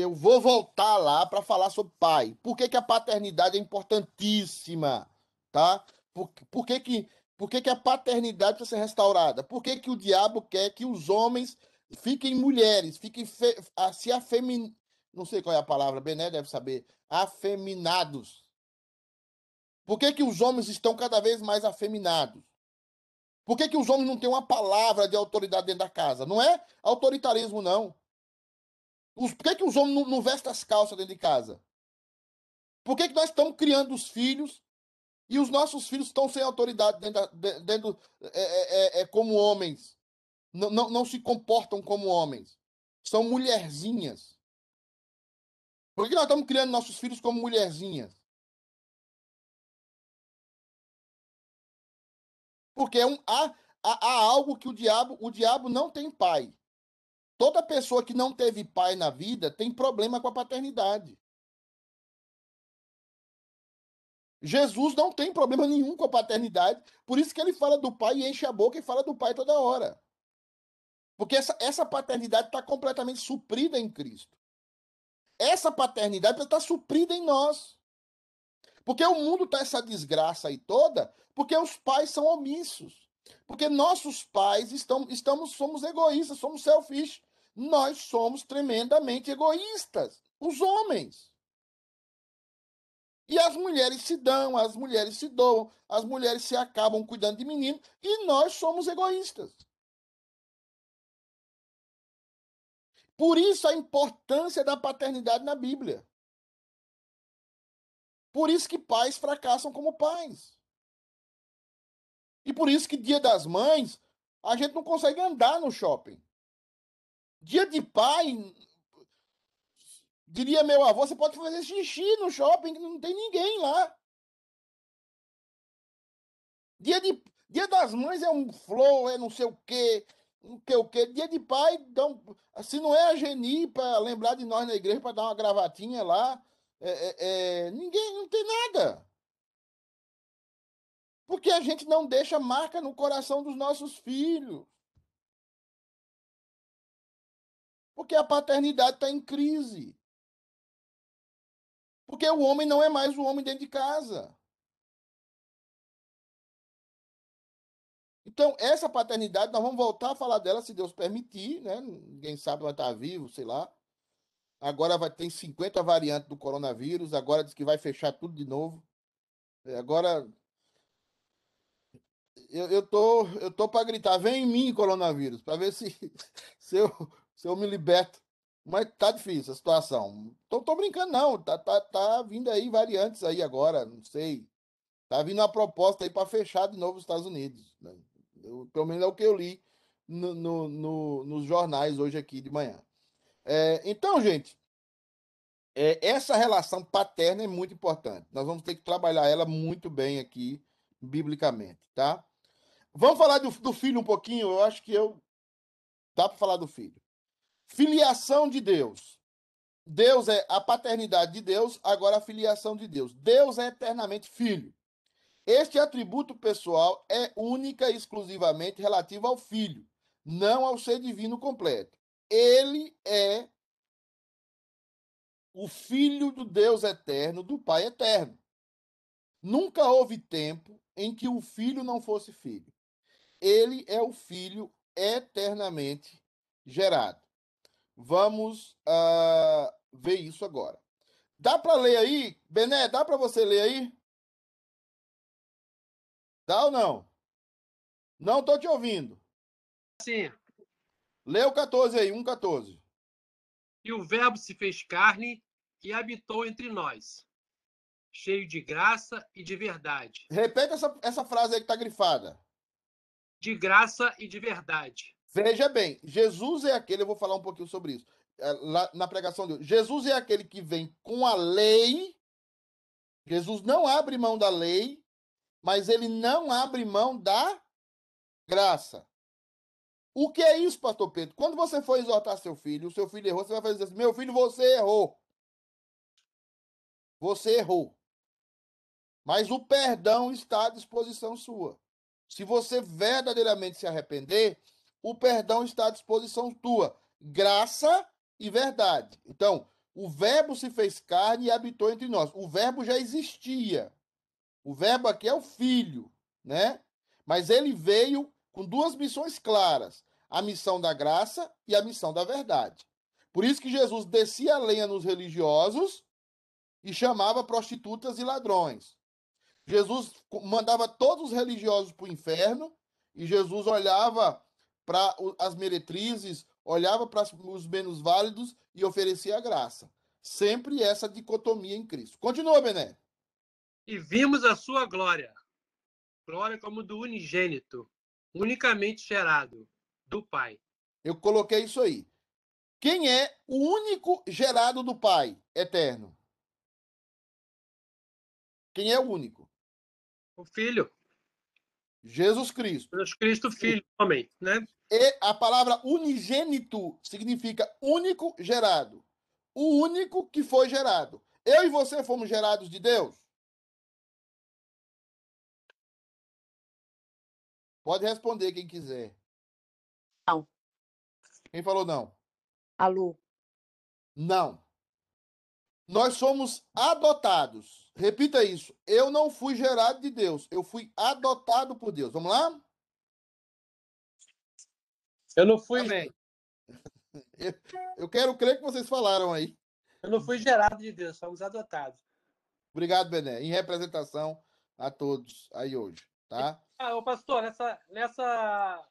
A: Eu vou voltar lá para falar sobre pai. Por que, que a paternidade é importantíssima? Tá? Por, por, que, que, por que, que a paternidade precisa ser restaurada? Por que, que o diabo quer que os homens fiquem mulheres, fiquem fe, se afemin... Não sei qual é a palavra, Bené deve saber. Afeminados. Por que, que os homens estão cada vez mais afeminados? Por que, que os homens não têm uma palavra de autoridade dentro da casa? Não é autoritarismo, não. Os, por que, que os homens não, não vestem as calças dentro de casa? Por que, que nós estamos criando os filhos e os nossos filhos estão sem autoridade dentro, dentro é, é, é, é, como homens? Não, não, não se comportam como homens. São mulherzinhas. Por que nós estamos criando nossos filhos como mulherzinhas? Porque é um, há, há, há algo que o diabo, o diabo não tem pai. Toda pessoa que não teve pai na vida tem problema com a paternidade. Jesus não tem problema nenhum com a paternidade, por isso que ele fala do pai e enche a boca e fala do pai toda hora. Porque essa, essa paternidade está completamente suprida em Cristo. Essa paternidade está suprida em nós. Porque o mundo está essa desgraça aí toda, porque os pais são omissos. Porque nossos pais estão, estamos, somos egoístas, somos selfish. Nós somos tremendamente egoístas, os homens. E as mulheres se dão, as mulheres se doam, as mulheres se acabam cuidando de menino e nós somos egoístas. Por isso a importância da paternidade na Bíblia. Por isso que pais fracassam como pais. E por isso que dia das mães a gente não consegue andar no shopping. Dia de pai, Diria meu avô, você pode fazer xixi no shopping, que não tem ninguém lá. Dia, de, dia das mães é um flow, é não sei o quê, não sei o quê. Dia de pai, então, se não é a Geni para lembrar de nós na igreja, para dar uma gravatinha lá, é, é, é, ninguém, não tem nada. Porque a gente não deixa marca no coração dos nossos filhos. Porque a paternidade está em crise. Porque o homem não é mais o homem dentro de casa. Então, essa paternidade, nós vamos voltar a falar dela se Deus permitir, né? Ninguém sabe vai estar vivo, sei lá. Agora vai ter 50 variantes do coronavírus, agora diz que vai fechar tudo de novo. É, agora eu, eu tô eu tô para gritar, vem em mim coronavírus, para ver se [LAUGHS] se eu, se eu me liberto. Mas tá difícil a situação. Tô, tô brincando não, tá, tá, tá vindo aí variantes aí agora, não sei. Tá vindo uma proposta aí para fechar de novo os Estados Unidos. Né? Eu, pelo menos é o que eu li no, no, no, nos jornais hoje aqui de manhã. É, então, gente, é, essa relação paterna é muito importante. Nós vamos ter que trabalhar ela muito bem aqui, biblicamente, tá? Vamos falar do, do filho um pouquinho. Eu acho que eu dá para falar do filho. Filiação de Deus. Deus é a paternidade de Deus, agora a filiação de Deus. Deus é eternamente filho. Este atributo pessoal é única e exclusivamente relativo ao filho, não ao ser divino completo. Ele é o filho do Deus eterno, do Pai eterno. Nunca houve tempo em que o filho não fosse filho. Ele é o filho eternamente gerado. Vamos uh, ver isso agora. Dá para ler aí? Bené, dá para você ler aí? Dá ou não? Não estou te ouvindo.
I: Sim.
A: Lê o 14 aí, 1,14.
I: E o Verbo se fez carne e habitou entre nós, cheio de graça e de verdade.
A: Repete essa, essa frase aí que está grifada.
I: De graça e de verdade.
A: Veja bem, Jesus é aquele, eu vou falar um pouquinho sobre isso, é, lá na pregação de hoje. Jesus é aquele que vem com a lei. Jesus não abre mão da lei, mas ele não abre mão da graça. O que é isso, pastor Pedro? Quando você for exortar seu filho, o seu filho errou, você vai fazer assim: meu filho, você errou. Você errou. Mas o perdão está à disposição sua. Se você verdadeiramente se arrepender, o perdão está à disposição tua. Graça e verdade. Então, o Verbo se fez carne e habitou entre nós. O Verbo já existia. O verbo aqui é o filho, né? Mas ele veio com duas missões claras: a missão da graça e a missão da verdade. Por isso que Jesus descia a lenha nos religiosos e chamava prostitutas e ladrões. Jesus mandava todos os religiosos para o inferno e Jesus olhava para as meretrizes, olhava para os menos válidos e oferecia a graça. Sempre essa dicotomia em Cristo. Continua, Bené
I: e vimos a sua glória. Glória como do unigênito, unicamente gerado, do Pai.
A: Eu coloquei isso aí. Quem é o único gerado do Pai eterno? Quem é o único?
I: O Filho.
A: Jesus Cristo.
I: Jesus Cristo, Filho, homem, né?
A: E a palavra unigênito significa único gerado. O único que foi gerado. Eu e você fomos gerados de Deus? Pode responder quem quiser.
E: Não.
A: Quem falou não?
E: Alô.
A: Não. Nós somos adotados. Repita isso. Eu não fui gerado de Deus. Eu fui adotado por Deus. Vamos lá?
I: Eu não fui.
A: Amém. Eu, [LAUGHS] eu quero crer que vocês falaram aí.
I: Eu não fui gerado de Deus, somos adotados.
A: Obrigado, Bené. Em representação a todos aí hoje, tá?
I: Ah, ô pastor, nessa, nessa,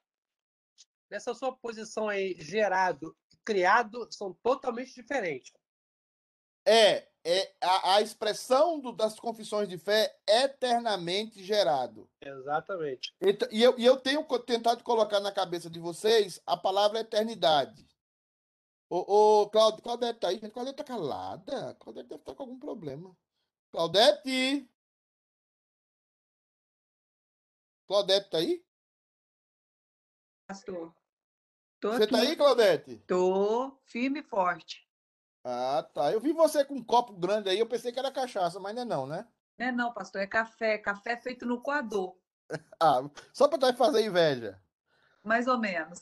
I: nessa sua posição aí, gerado e criado, são totalmente diferentes.
A: É, é a, a expressão do, das confissões de fé eternamente gerado.
I: Exatamente.
A: E, e, eu, e eu tenho tentado colocar na cabeça de vocês a palavra eternidade. Ô, ô Claud... Claudete tá aí, gente. Claudete tá calada. Claudete deve estar com algum problema. Claudete! Claudete tá aí?
B: Pastor. Tô
A: Você tá
B: aqui.
A: aí, Claudete?
B: Tô firme e forte.
A: Ah, tá. Eu vi você com um copo grande aí, eu pensei que era cachaça, mas não é não, né?
B: Não é não, pastor, é café. Café feito no coador. [LAUGHS]
A: Ah, só pra tá fazer inveja.
B: Mais ou menos.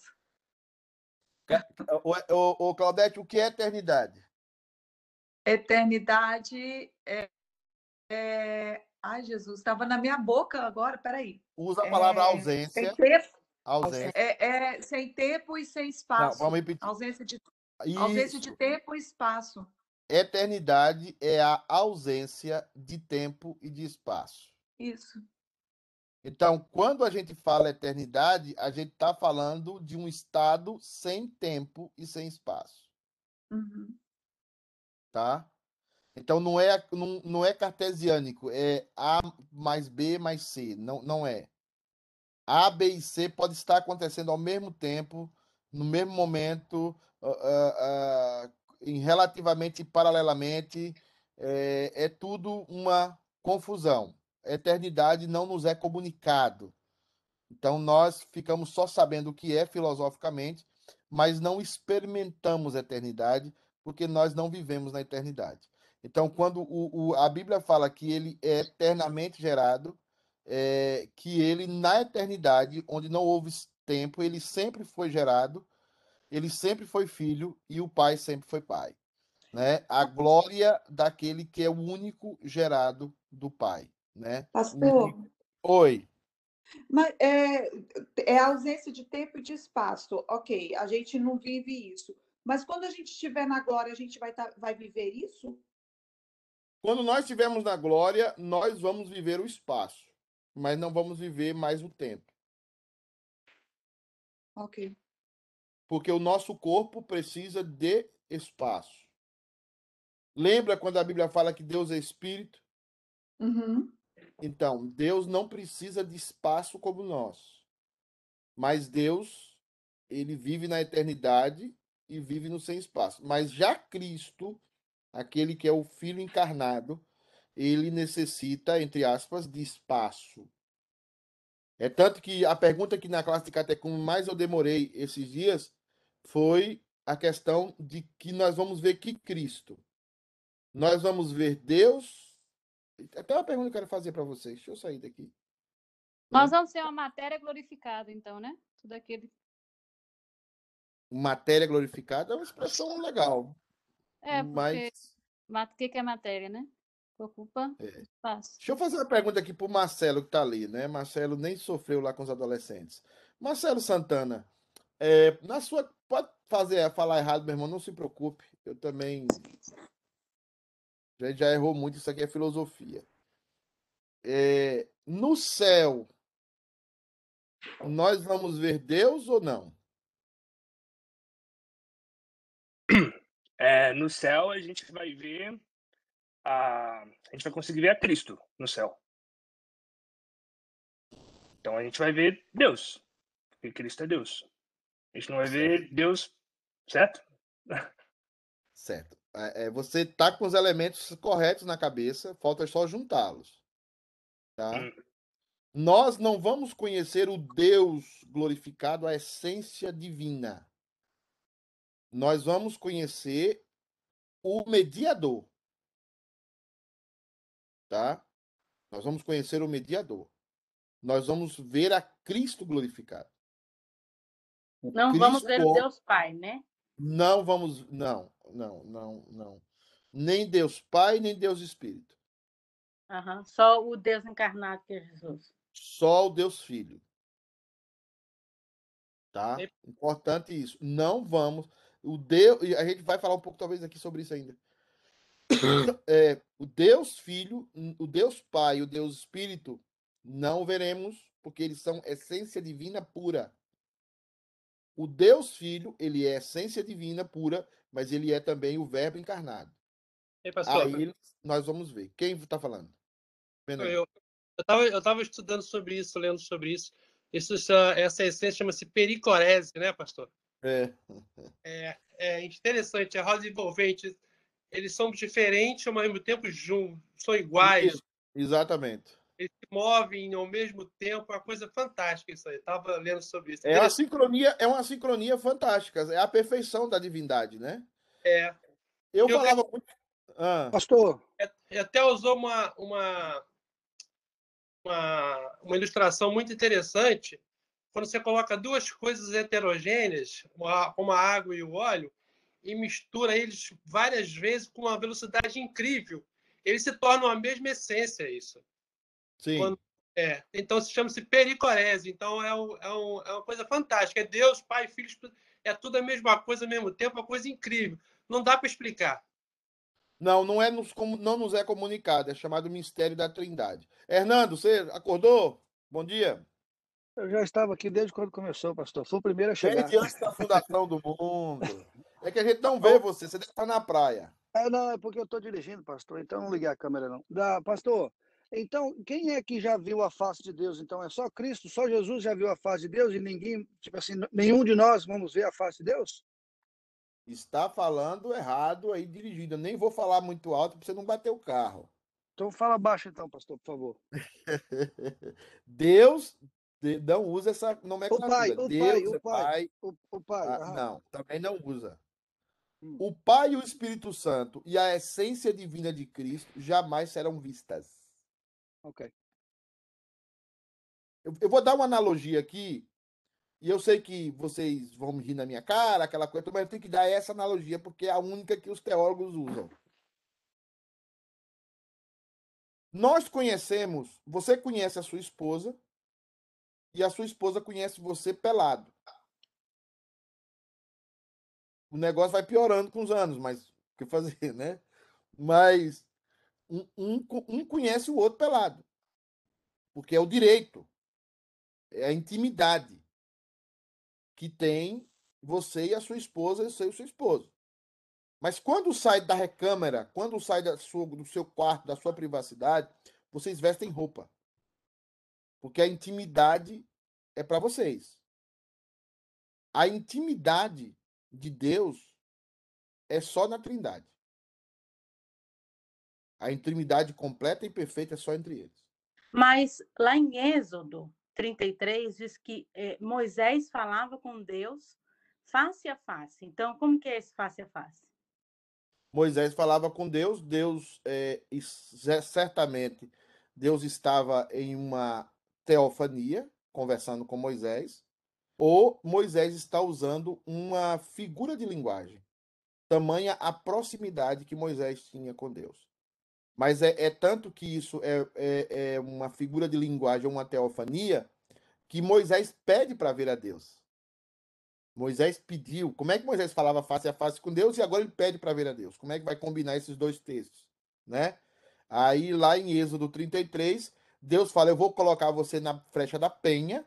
B: [LAUGHS]
A: Ô, Claudete, o que é eternidade?
B: Eternidade é. é... Ai, Jesus, estava na minha boca agora, peraí.
A: Usa a palavra
B: É,
A: ausência.
B: Sem tempo,
A: Ausência.
B: é, é, sem tempo e sem
A: Não,
B: espaço.
A: vamos repetir.
B: Ausência de, ausência de tempo e espaço.
A: Eternidade é a ausência de tempo e de espaço.
B: Isso.
A: Então, quando a gente fala eternidade, a gente está falando de um estado sem tempo e sem espaço,
B: Uhum.
A: tá? Então, não é, não, não é cartesiânico, é A mais B mais C, não, não é. A, B e C pode estar acontecendo ao mesmo tempo, no mesmo momento, ah, em relativamente paralelamente, é, é tudo uma confusão. Eternidade não nos é comunicado. Então, nós ficamos só sabendo o que é filosoficamente, mas não experimentamos a eternidade, porque nós não vivemos na eternidade. Então, quando o, o- a Bíblia fala que ele é eternamente gerado, é, que ele, na eternidade, onde não houve tempo, ele sempre foi gerado, ele sempre foi filho e o pai sempre foi pai. Né? A glória daquele que é o único gerado do pai. Né?
B: Pastor,
A: Oi.
B: mas é, é a ausência de tempo e de espaço. Ok, a gente não vive isso. Mas quando a gente estiver na glória, a gente vai, tá- vai viver isso?
A: Quando nós estivermos na glória, nós vamos viver o espaço, mas não vamos viver mais o tempo.
B: Ok.
A: Porque o nosso corpo precisa de espaço. Lembra quando a Bíblia fala que Deus é espírito?
B: Uhum.
A: Então, Deus não precisa de espaço como nós. Mas Deus, ele vive na eternidade e vive no sem espaço. Mas já Cristo, aquele que é o filho encarnado, ele necessita, entre aspas, de espaço. É tanto que a pergunta que na classe de catecúmeno mais eu demorei esses dias foi a questão de que nós vamos ver que Cristo. Nós vamos ver Deus. Até uma pergunta que eu quero fazer para vocês. Deixa eu sair daqui.
E: Nós vamos ser uma matéria glorificada, então, né? Tudo aquele.
A: Matéria glorificada é uma expressão legal.
E: É, porque.
A: Mas
E: ma- O que que é matéria, né? Ocupa
A: É.
E: espaço.
A: deixa eu fazer uma pergunta aqui para o Marcelo que está ali, né? Marcelo nem sofreu lá com os adolescentes. Marcelo Santana, é, na sua pode fazer falar errado, meu irmão, não se preocupe. Eu também já, já errou muito. Isso aqui é filosofia. É, no céu, nós vamos ver Deus ou não?
J: É, no céu a gente vai ver a, a gente vai conseguir ver a Cristo no céu. Então a gente vai ver Deus, porque Cristo é Deus. A gente não vai ver Deus, certo?
A: Certo. É, é, você tá com os elementos corretos na cabeça, falta só juntá-los. Tá?
J: Hum.
A: Nós não vamos conhecer o Deus glorificado, a essência divina. Nós vamos conhecer o mediador. Tá? Nós vamos conhecer o mediador. Nós vamos ver a Cristo glorificado. O
E: Não vamos
A: Cristo
E: ver o Deus Pai, né?
A: não vamos. Não, não, não, não. Nem Deus Pai, nem Deus Espírito.
E: Aham, Só o Deus encarnado que é Jesus.
A: Só o Deus Filho. Tá? Importante isso. Não vamos. O Deus. E a gente vai falar um pouco, talvez, aqui sobre isso ainda. [COUGHS] É, o Deus Filho, o Deus Pai o Deus Espírito, não veremos, porque eles são essência divina pura. O Deus Filho, ele é essência divina pura, mas ele é também o Verbo encarnado.
I: Ei, pastor,
A: Aí nós vamos ver. Quem está falando?
I: Eu estava eu tava estudando sobre isso, lendo sobre isso. Isso, essa, essência chama-se pericorese, né, pastor?
A: É.
I: É, é interessante, a roda envolvente. Eles são diferentes, ao mesmo tempo juntos, são iguais.
A: Isso, exatamente.
I: Eles se movem ao mesmo tempo, é uma coisa fantástica isso aí. Estava lendo sobre isso.
A: É uma sincronia, é uma sincronia fantástica, é a perfeição da divindade, né?
I: É.
A: Eu,
I: Eu
A: falava muito. Ah,
K: Pastor,
I: Ele até usou uma, uma, uma, uma ilustração muito interessante. Quando você coloca duas coisas heterogêneas, como a água e o óleo, e mistura eles várias vezes com uma velocidade incrível, eles se tornam a mesma essência, isso.
A: Sim.
I: Quando- É, então se chama-se pericorese. Então é, um- é um- é uma coisa fantástica. É Deus, Pai, Filho, é tudo a mesma coisa ao mesmo tempo, uma coisa incrível. Não dá para explicar.
A: Não, não é nos, não nos é comunicado, é chamado mistério da Trindade. Hernando, você acordou? Bom dia.
K: eu já estava aqui desde quando começou, pastor. Fui o primeiro a chegar.
A: Desde antes da fundação do mundo. É que a gente não vê você, você deve estar na praia.
K: É, não, é porque eu estou dirigindo, pastor, então não liguei a câmera, não. Da, pastor, então, quem é que já viu a face de Deus? Então, é só Cristo, só Jesus já viu a face de Deus e ninguém, tipo assim, nenhum de nós vamos ver a face de Deus?
A: Está falando errado aí dirigindo. Eu nem vou falar muito alto para você não bater o carro.
K: Então, fala baixo, então, pastor, por favor. [LAUGHS]
A: Deus de- não usa essa
K: O
A: nomenclatura.
K: pai, o pai,
A: Deus
K: o
A: é
K: pai,
A: pai.
K: o, o pai.
A: Ah, não, também não usa.
K: Hum.
A: O Pai e o Espírito Santo e a essência divina de Cristo jamais serão vistas.
K: Ok.
A: Eu, eu vou dar uma analogia aqui, e eu sei que vocês vão rir na minha cara, aquela coisa, mas eu tenho que dar essa analogia porque é a única que os teólogos usam. Nós conhecemos, você conhece a sua esposa, e a sua esposa conhece você pelado. O negócio vai piorando com os anos, mas o que fazer, [LAUGHS] né? Mas um, um, um conhece o outro pelado. Porque é o direito, é a intimidade que tem você e a sua esposa e o seu esposo. Mas quando sai da recâmara, quando sai da sua, do seu quarto, da sua privacidade, vocês vestem roupa. Porque a intimidade é para vocês. A intimidade de Deus é só na Trindade. A intimidade completa e perfeita é só entre eles.
L: Mas lá em Êxodo 33 diz que eh, Moisés falava com Deus face a face. Então, como que é esse face a face?
A: Moisés falava com Deus, Deus é, e ce- certamente Deus estava em uma teofania conversando com Moisés, ou Moisés está usando uma figura de linguagem, tamanha a proximidade que Moisés tinha com Deus. Mas é, é tanto que isso é, é, é uma figura de linguagem, uma teofania, que Moisés pede para ver a Deus. Moisés pediu. Como é que Moisés falava face a face com Deus e agora ele pede para ver a Deus? Como é que vai combinar esses dois textos, né? Aí lá em Êxodo 33, Deus fala: "Eu vou colocar você na frecha da penha,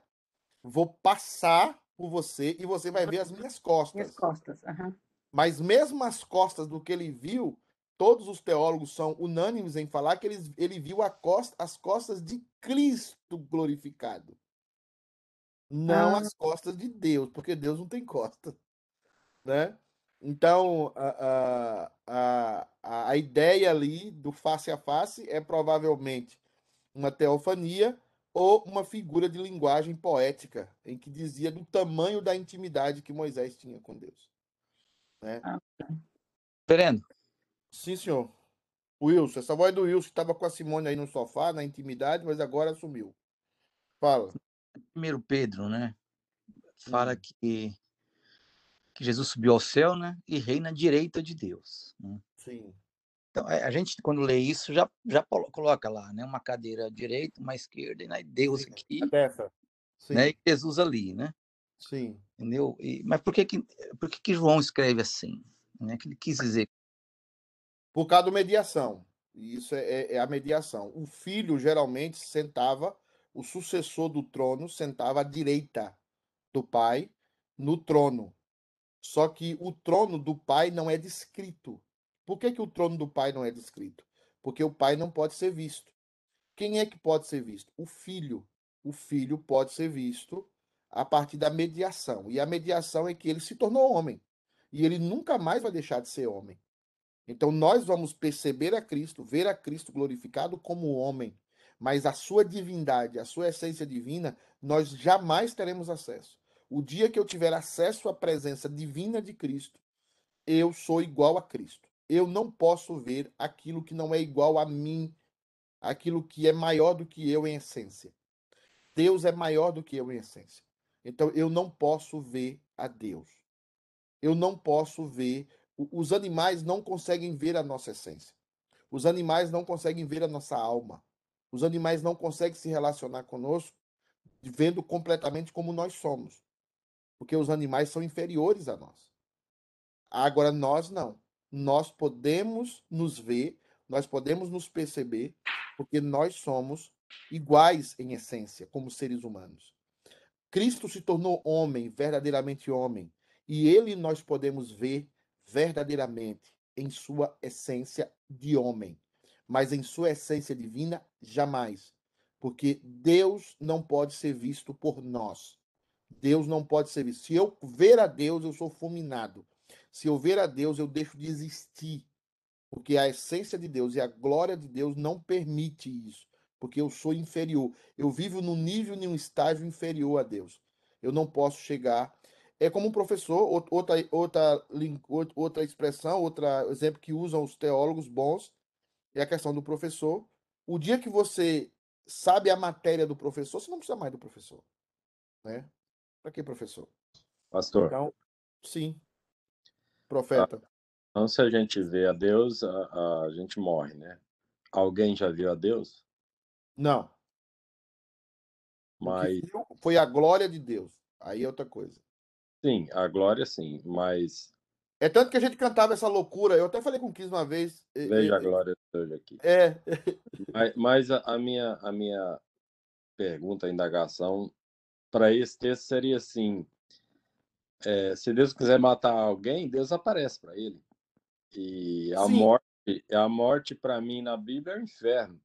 A: vou passar por você e você vai ver as minhas
L: Minhas
A: costas".
L: costas. aham.
A: Mas mesmo as costas do que ele viu, todos os teólogos são unânimes em falar que eles, ele viu a costa, as costas de Cristo glorificado. Não
L: Ah.
A: as costas de Deus, porque Deus não tem costa, né? Então, a, a, a, a- a ideia ali do face a face é provavelmente uma teofania ou uma figura de linguagem poética, em que dizia do tamanho da intimidade que Moisés tinha com Deus. Né?
L: Ah,
M: Reverendo,
A: Sim, senhor. Wilson, essa voz do Wilson estava com a Simone aí no sofá, na intimidade, mas agora sumiu. Fala.
M: primeiro Pedro, né? Fala
A: Hum.
M: que, que Jesus subiu ao céu, né? E reina à direita de Deus. né?
A: Sim.
M: Então, a a gente, quando lê isso, já, já colo- coloca lá, né? Uma cadeira à direita, uma à esquerda, e né? Deus
A: Sim.
M: aqui.
A: Sim.
M: né? E Jesus ali, né?
A: Sim.
M: Entendeu? E, mas por que que, por que que João escreve assim? Né? Que ele quis dizer?
A: Por causa da mediação. Isso é, é- é a mediação. O filho geralmente sentava, o sucessor do trono sentava à direita do pai no trono. Só que o trono do pai não é descrito. Por que, que o trono do pai não é descrito? Porque o pai não pode ser visto. Quem é que pode ser visto? O filho. O filho pode ser visto a partir da mediação. E a mediação é que ele se tornou homem. E ele nunca mais vai deixar de ser homem. Então nós vamos perceber a Cristo, ver a Cristo glorificado como homem, mas a sua divindade, a sua essência divina, nós jamais teremos acesso. O dia que eu tiver acesso à presença divina de Cristo, eu sou igual a Cristo. Eu não posso ver aquilo que não é igual a mim, aquilo que é maior do que eu em essência. Deus é maior do que eu em essência. Então eu não posso ver a Deus. Eu não posso ver. Os animais não conseguem ver a nossa essência. Os animais não conseguem ver a nossa alma. Os animais não conseguem se relacionar conosco vendo completamente como nós somos. Porque os animais são inferiores a nós. Agora nós não. Nós podemos nos ver, nós podemos nos perceber, porque nós somos iguais em essência, como seres humanos. Cristo se tornou homem, verdadeiramente homem, e ele nós podemos ver verdadeiramente em sua essência de homem, mas em sua essência divina, jamais. Porque Deus não pode ser visto por nós. Deus não pode ser visto. Se eu ver a Deus, eu sou fulminado. Se eu ver a Deus, eu deixo de existir. Porque a essência de Deus e a glória de Deus não permite isso. Porque eu sou inferior. Eu vivo num nível, num estágio inferior a Deus. Eu não posso chegar. É como um professor, outra, outra, outra expressão, outro exemplo que usam os teólogos bons, é a questão do professor. O dia que você sabe a matéria do professor, você não precisa mais do professor. Né? Para que professor?
H: Pastor.
A: Então, sim. Profeta.
H: Então, se a gente vê a Deus, a, a gente morre, né? Alguém já viu a Deus?
A: Não.
H: Mas.
A: Foi a glória de Deus. Aí é outra coisa.
H: Sim, a glória sim, mas.
A: É tanto que a gente cantava essa loucura. Eu até falei com o Kiss uma vez.
H: Veja a glória de Deus aqui.
A: É.
H: Mas, mas a, a, minha, a minha pergunta, a indagação para esse texto seria assim: é, se Deus quiser matar alguém, Deus aparece para ele. E a Sim. morte, a morte para mim na Bíblia é o inferno.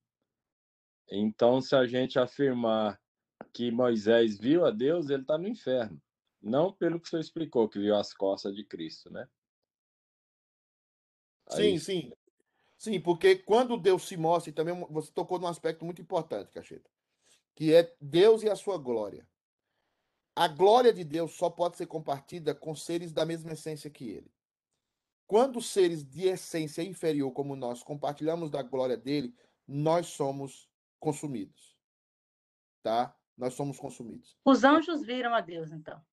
H: Então, se a gente afirmar que Moisés viu a Deus, ele está no inferno. Não pelo que o senhor explicou, que viu as costas de Cristo, né?
A: Aí... Sim, sim. Sim, porque quando Deus se mostra, e também você tocou num aspecto muito importante, Cacheta, que é Deus e a sua glória. A glória de Deus só pode ser compartida com seres da mesma essência que ele. Quando seres de essência inferior como nós compartilhamos da glória dele, nós somos consumidos. Tá? Nós somos consumidos.
L: Os anjos viram a Deus, então?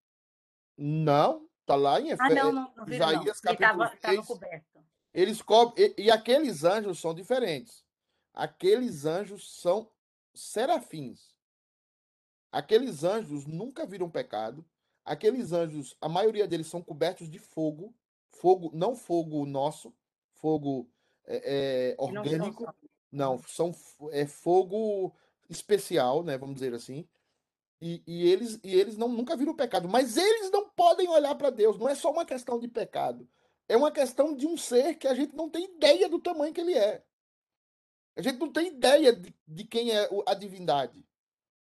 A: Não, tá lá em
L: Efésios. Ah, não, não, não Isaías, não. capítulo tava, 6. Tava coberto.
A: Eles cobrem, e, e aqueles anjos são diferentes. Aqueles anjos são serafins. Aqueles anjos nunca viram pecado. Aqueles anjos, a maioria deles são cobertos de fogo, fogo não fogo nosso, fogo é, é, orgânico, não, não, são é fogo especial, né? Vamos dizer assim. E, e eles e eles não nunca viram pecado, mas eles não podem olhar para Deus. Não é só uma questão de pecado, é uma questão de um ser que a gente não tem ideia do tamanho que ele é. A gente não tem ideia de, de quem é a divindade.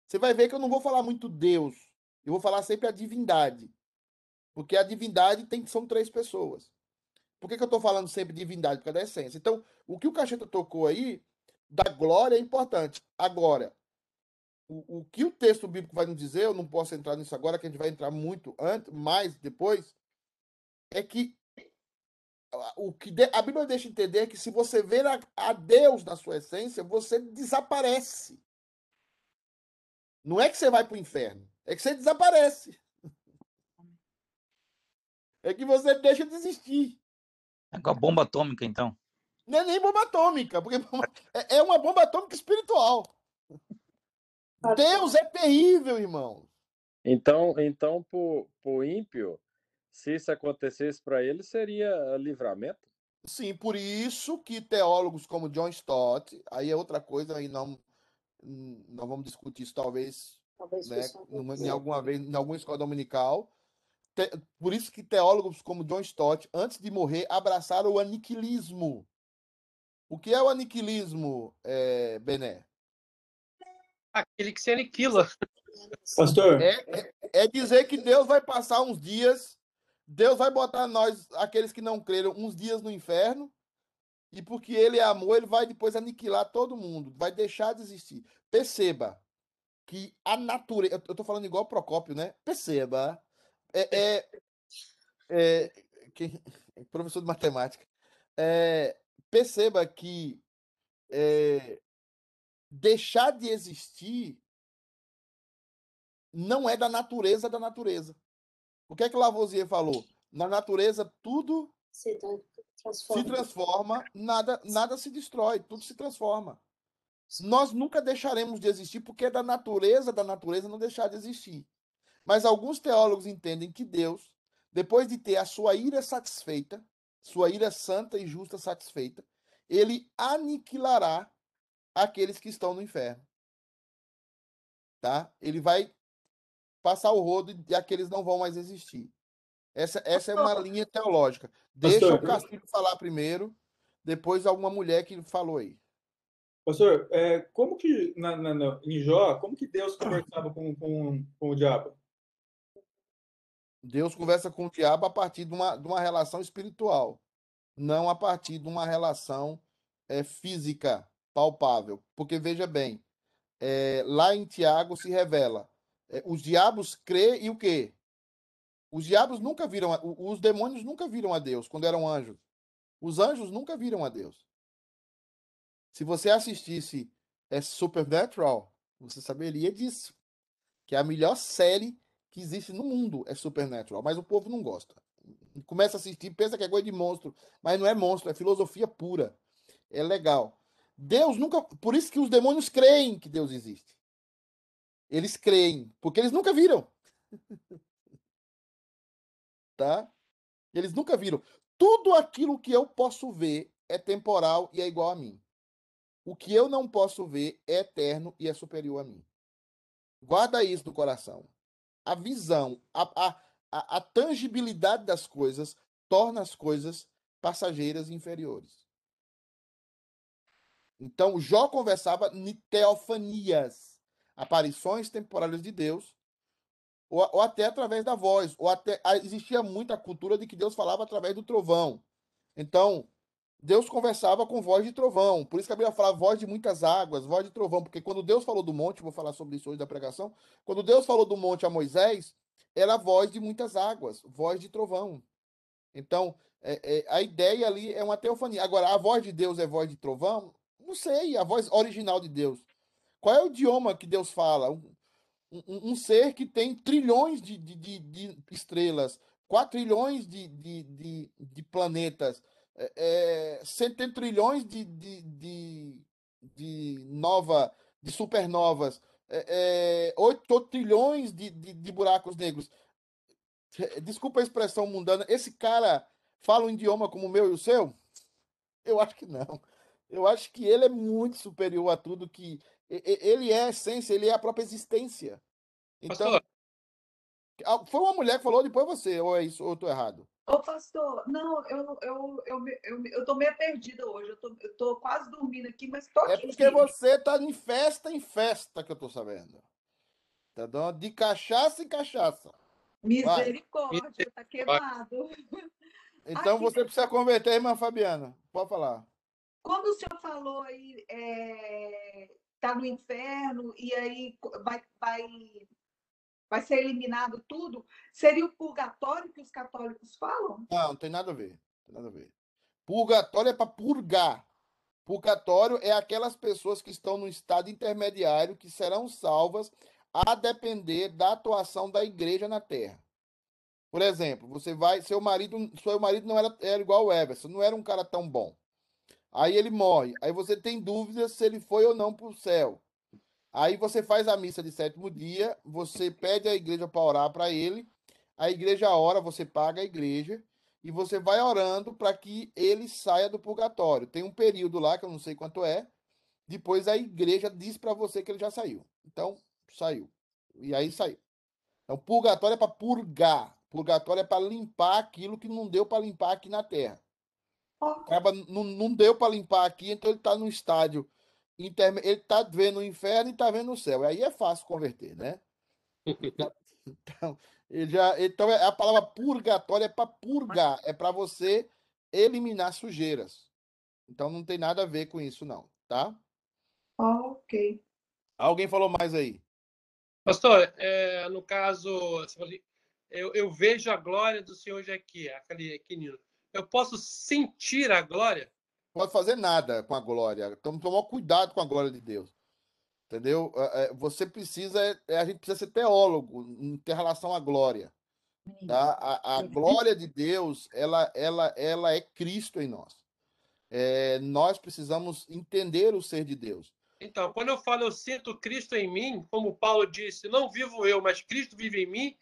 A: Você vai ver que eu não vou falar muito Deus. Eu vou falar sempre a divindade. Porque a divindade tem são três pessoas. Por que, que eu estou falando sempre divindade? Por causa da essência. Então, o que o Cacheta tocou aí, da glória, é importante. Agora, o, o que o texto bíblico vai nos dizer, eu não posso entrar nisso agora, que a gente vai entrar muito antes, mais depois, é que o que a Bíblia deixa entender é que se você ver a, a Deus na sua essência, você desaparece. Não é que você vai para o inferno, é que você desaparece. É que você deixa de existir.
M: É com a bomba atômica, então.
A: Não é nem bomba atômica, porque é, é uma bomba atômica espiritual. Deus é terrível, irmão.
H: Então, então por, por ímpio, se isso acontecesse para ele, seria livramento?
A: Sim, por isso que teólogos como John Stott, aí é outra coisa, aí não nós vamos discutir isso talvez, talvez né, em alguma vez, em alguma escola dominical. Te, por isso que teólogos como John Stott, antes de morrer, abraçaram o aniquilismo. O que é o aniquilismo, é, Bené?
I: Aquele que se aniquila.
N: Pastor.
A: É, é, é dizer que Deus vai passar uns dias, Deus vai botar nós, aqueles que não creram, uns dias no inferno, e porque ele é amor, ele vai depois aniquilar todo mundo, vai deixar de existir. Perceba que a natureza. Eu tô falando igual Procópio, né? Perceba. É, é, é, que, professor de matemática. É, perceba que é, deixar de existir não é da natureza da natureza. O que é que Lavoisier falou? Na natureza tudo
N: Se transforma.
A: se transforma, nada, nada se destrói, tudo se transforma. Nós nunca deixaremos de existir porque é da natureza da natureza não deixar de existir. Mas alguns teólogos entendem que Deus, depois de ter a sua ira satisfeita, sua ira santa e justa satisfeita, ele aniquilará aqueles que estão no inferno. Tá? Ele vai passar o rodo e aqueles não vão mais existir. Essa, essa é uma linha teológica. Deixa o Castilho falar primeiro, depois alguma mulher que falou aí.
O: Pastor, é, como que na, na, na- em Jó, como que Deus conversava com, com, com o diabo?
A: Deus conversa com o diabo a partir de uma, de uma relação espiritual, não a partir de uma relação é, física, palpável. Porque veja bem, é, lá em Tiago se revela: é, os diabos crê e o quê? Os diabos nunca viram, a- os demônios nunca viram a Deus quando eram anjos. Os anjos nunca viram a Deus. Se você assistisse é, Supernatural, você saberia disso. Que é a melhor série que existe no mundo é Supernatural, mas o povo não gosta. Começa a assistir, pensa que é coisa de monstro, mas não é monstro, é filosofia pura. É legal. Deus nunca. Por isso que os demônios creem que Deus existe. Eles creem, porque eles nunca viram. [LAUGHS] tá? Eles nunca viram. Tudo aquilo que eu posso ver é temporal e é igual a mim. O que eu não posso ver é eterno e é superior a mim. Guarda isso no coração. A visão, a, a, a, a tangibilidade das coisas torna as coisas passageiras e inferiores. Então, Jó conversava em teofanias, aparições temporárias de Deus, ou, ou até através da voz, ou até existia muita cultura de que Deus falava através do trovão. Então, Deus conversava com voz de trovão. Por isso que a Bíblia fala voz de muitas águas, voz de trovão, porque quando Deus falou do monte, vou falar sobre isso hoje da pregação, quando Deus falou do monte a Moisés, era voz de muitas águas, voz de trovão. Então, é, é, a ideia ali é uma teofania. Agora, a voz de Deus é voz de trovão? Não sei, a voz original de Deus. Qual é o idioma que Deus fala? Um, um- um ser que tem trilhões de, de, de- de estrelas, 4 trilhões de, de, de, planetas, é, é, centetrilhões de, de, de, de nova, de supernovas, é, é, 8 trilhões de, de, de buracos negros. Desculpa a expressão mundana, esse cara fala um idioma como o meu e o seu? Eu acho que não. Eu acho que ele é muito superior a tudo que. Ele é a essência, ele é a própria existência. Então.
I: Pastor.
A: Foi uma mulher que falou, depois você, ou é isso, ou eu tô errado?
B: Ô, pastor, não, eu, eu, eu, eu, eu tô meio perdida hoje. Eu tô, eu tô quase dormindo aqui, mas tô
A: É
B: aqui.
A: porque você tá em festa em festa, que eu tô sabendo. Tá dando de cachaça em cachaça. Vai.
B: Misericórdia, tá queimado. [LAUGHS]
A: Então
B: Aqui,
A: você precisa converter, irmã Fabiana. Pode falar.
B: Quando o senhor falou aí, é, tá no inferno e aí vai, vai, vai ser eliminado tudo, seria o purgatório que os católicos falam?
A: Não, não tem nada a ver. Tem nada a ver. Purgatório é para purgar. Purgatório é aquelas pessoas que estão no estado intermediário que serão salvas a depender da atuação da igreja na terra. Por exemplo, você vai, seu marido, seu marido não era, era igual o Everson, não era um cara tão bom. Aí ele morre. Aí você tem dúvidas se ele foi ou não para o céu. Aí você faz a missa de sétimo dia, você pede à igreja para orar para ele, a igreja ora, você paga a igreja e você vai orando para que ele saia do purgatório. Tem um período lá que eu não sei quanto é. Depois a igreja diz para você que ele já saiu. Então, saiu. E aí saiu. Então, purgatório é para purgar. Purgatório é para limpar aquilo que não deu para limpar aqui na terra. Acaba, não, não deu para limpar aqui, então ele está no estádio interme- ele está vendo o inferno e está vendo o céu. Aí é fácil converter, né? [LAUGHS] Então, ele já, então é- a palavra purgatório é para purgar, é para você eliminar sujeiras. Então não tem nada a ver com isso, não, tá?
B: Ok.
A: Alguém falou mais aí?
I: Pastor, é, no caso, assim, eu, eu vejo a glória do Senhor aqui, aquele pequenino. Eu posso sentir a glória?
A: pode fazer nada com a glória. Então, tomar cuidado com a glória de Deus. Entendeu? É, é, Você precisa, é, a gente precisa ser teólogo em ter relação à glória. Tá? A, a glória de Deus, ela, ela, ela é Cristo em nós. É, nós precisamos entender o ser de Deus.
I: Então, quando eu falo eu sinto Cristo em mim, como Paulo disse, não vivo eu, mas Cristo vive em mim,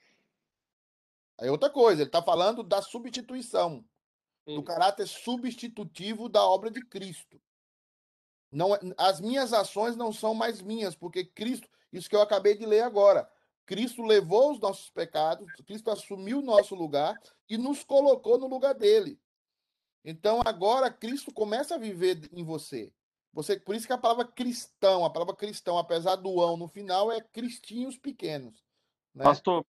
A: Aí outra coisa, ele está falando da substituição, do caráter substitutivo da obra de Cristo. Não, é- as minhas ações não são mais minhas, porque Cristo, isso que eu acabei de ler agora, Cristo levou os nossos pecados, Cristo assumiu o nosso lugar e nos colocou no lugar dele. Então agora Cristo começa a viver em você. Você, por isso que a palavra cristão, a palavra cristão, apesar do ão no final, é cristinhos pequenos. Né?
H: Pastor,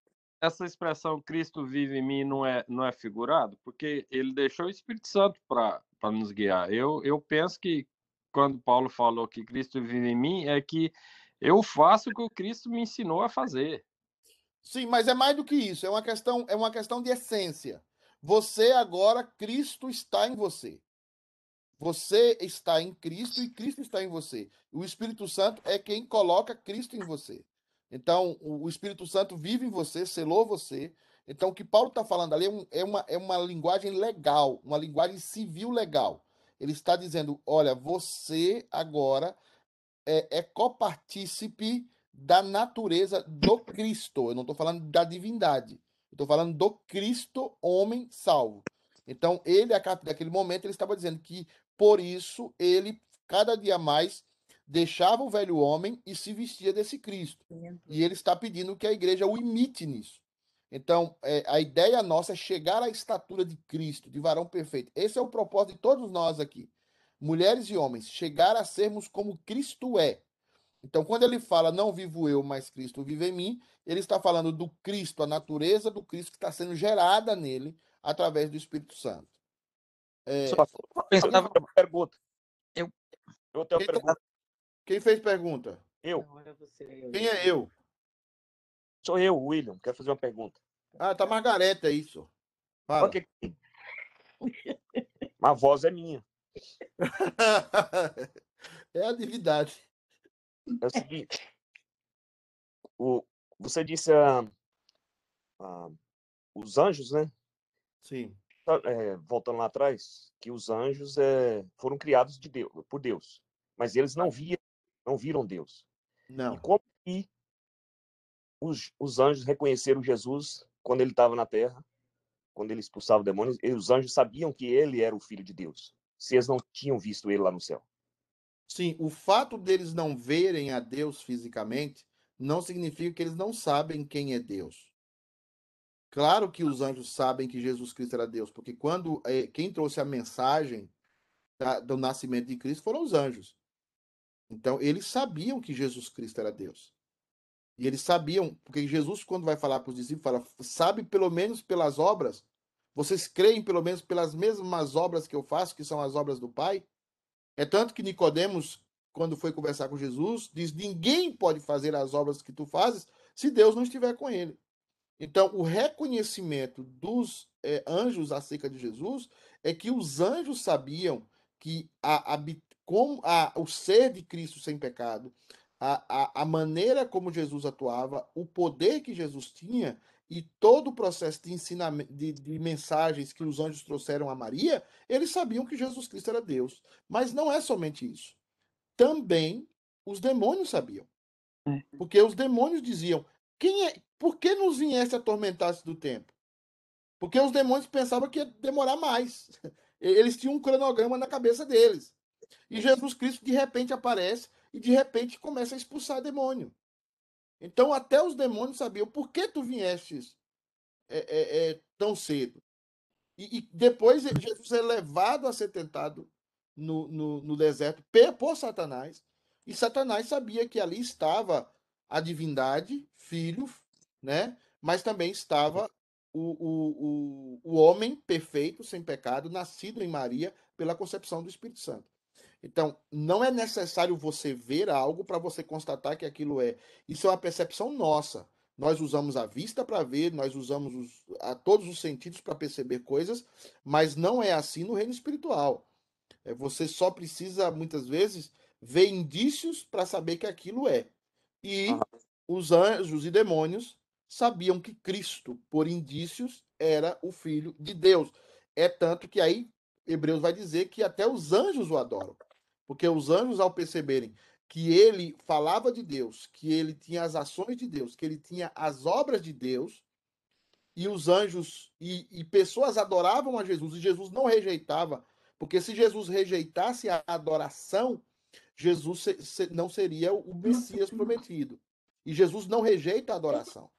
H: essa expressão Cristo vive em mim não é, não é figurado? Porque ele deixou o Espírito Santo para nos guiar. Eu, eu penso que quando Paulo falou que Cristo vive em mim, é que eu faço o que o Cristo me ensinou a fazer.
A: Sim, mas é mais do que isso, é uma questão, é uma questão de essência. Você agora, Cristo está em você. Você está em Cristo e Cristo está em você. O Espírito Santo é quem coloca Cristo em você. Então, o Espírito Santo vive em você, selou você. Então, o que Paulo está falando ali é, é uma, é uma linguagem legal, uma linguagem civil legal. Ele está dizendo: olha, você agora é, é copartícipe da natureza do Cristo. Eu não estou falando da divindade. Estou falando do Cristo, homem salvo. Então, ele, a momento, ele estava dizendo que, por isso, ele, cada dia mais, deixava o velho homem e se vestia desse Cristo. E ele está pedindo que a igreja o imite nisso. Então, é, a ideia nossa é chegar à estatura de Cristo, de varão perfeito. Esse é o propósito de todos nós aqui, mulheres e homens, chegar a sermos como Cristo é. Então, quando ele fala não vivo eu, mas Cristo vive em mim, ele está falando do Cristo, a natureza do Cristo que está sendo gerada nele através do Espírito Santo. É,
N: Só pensava uma pergunta.
M: Eu,
N: eu tenho uma pergunta.
A: Quem fez pergunta?
N: Eu.
A: Quem é eu?
N: Sou eu, William. Quero fazer uma pergunta.
A: Ah, tá Margareta, é isso. Fala.
N: Ok. [LAUGHS] A voz é minha. [LAUGHS]
A: é a divindade.
N: É o seguinte. O, você disse ah, ah, os anjos, né?
A: Sim.
N: Tá, é, voltando lá atrás, que os anjos é, foram criados de Deus, por Deus, mas eles não viam, não viram Deus.
A: Não.
N: E como que os, os anjos reconheceram Jesus quando ele estava na Terra, quando ele expulsava demônios? E os anjos sabiam que ele era o Filho de Deus, se eles não tinham visto ele lá no céu.
A: Sim, o fato deles não verem a Deus fisicamente não significa que eles não sabem quem é Deus. Claro que os anjos sabem que Jesus Cristo era Deus, porque quando eh, quem trouxe a mensagem do nascimento de Cristo foram os anjos. Então, eles sabiam que Jesus Cristo era Deus. E eles sabiam, porque Jesus, quando vai falar para os discípulos, fala: sabe pelo menos pelas obras? Vocês creem pelo menos pelas mesmas obras que eu faço, que são as obras do Pai? É tanto que Nicodemos, quando foi conversar com Jesus, diz: ninguém pode fazer as obras que tu fazes se Deus não estiver com ele. Então, o reconhecimento dos eh, anjos acerca de Jesus é que os anjos sabiam que a, habi- como a, o ser de Cristo sem pecado, a, a, a maneira como Jesus atuava, o poder que Jesus tinha e todo o processo de ensinamento, de, de mensagens que os anjos trouxeram a Maria, eles sabiam que Jesus Cristo era Deus. Mas não é somente isso. Também os demônios sabiam. Porque os demônios diziam: quem é, por que nos viesse atormentar do tempo? Porque os demônios pensavam que ia demorar mais. [LAUGHS] Eles tinham um cronograma na cabeça deles. E Jesus Cristo de repente aparece e de repente começa a expulsar demônio. Então até os demônios sabiam por que tu viestes é, é, é, tão cedo. E, e depois Jesus é levado a ser tentado no, no, no deserto por Satanás. E Satanás sabia que ali estava a divindade, filho, né? Mas também estava o, o, o, o homem perfeito, sem pecado, nascido em Maria pela concepção do Espírito Santo. Então, não é necessário você ver algo para você constatar que aquilo é. Isso é uma percepção nossa. Nós usamos a vista para ver, nós usamos os, a todos os sentidos para perceber coisas, mas não é assim no reino espiritual. É, você só precisa, muitas vezes, ver indícios para saber que aquilo é. E os anjos e demônios sabiam que Cristo, por indícios, era o Filho de Deus. É tanto que aí Hebreus vai dizer que até os anjos o adoram. Porque os anjos, ao perceberem que ele falava de Deus, que ele tinha as ações de Deus, que ele tinha as obras de Deus, e os anjos e, e pessoas adoravam a Jesus, e Jesus não rejeitava, porque se Jesus rejeitasse a adoração, Jesus se, se, não seria o Messias prometido. E Jesus não rejeita a adoração.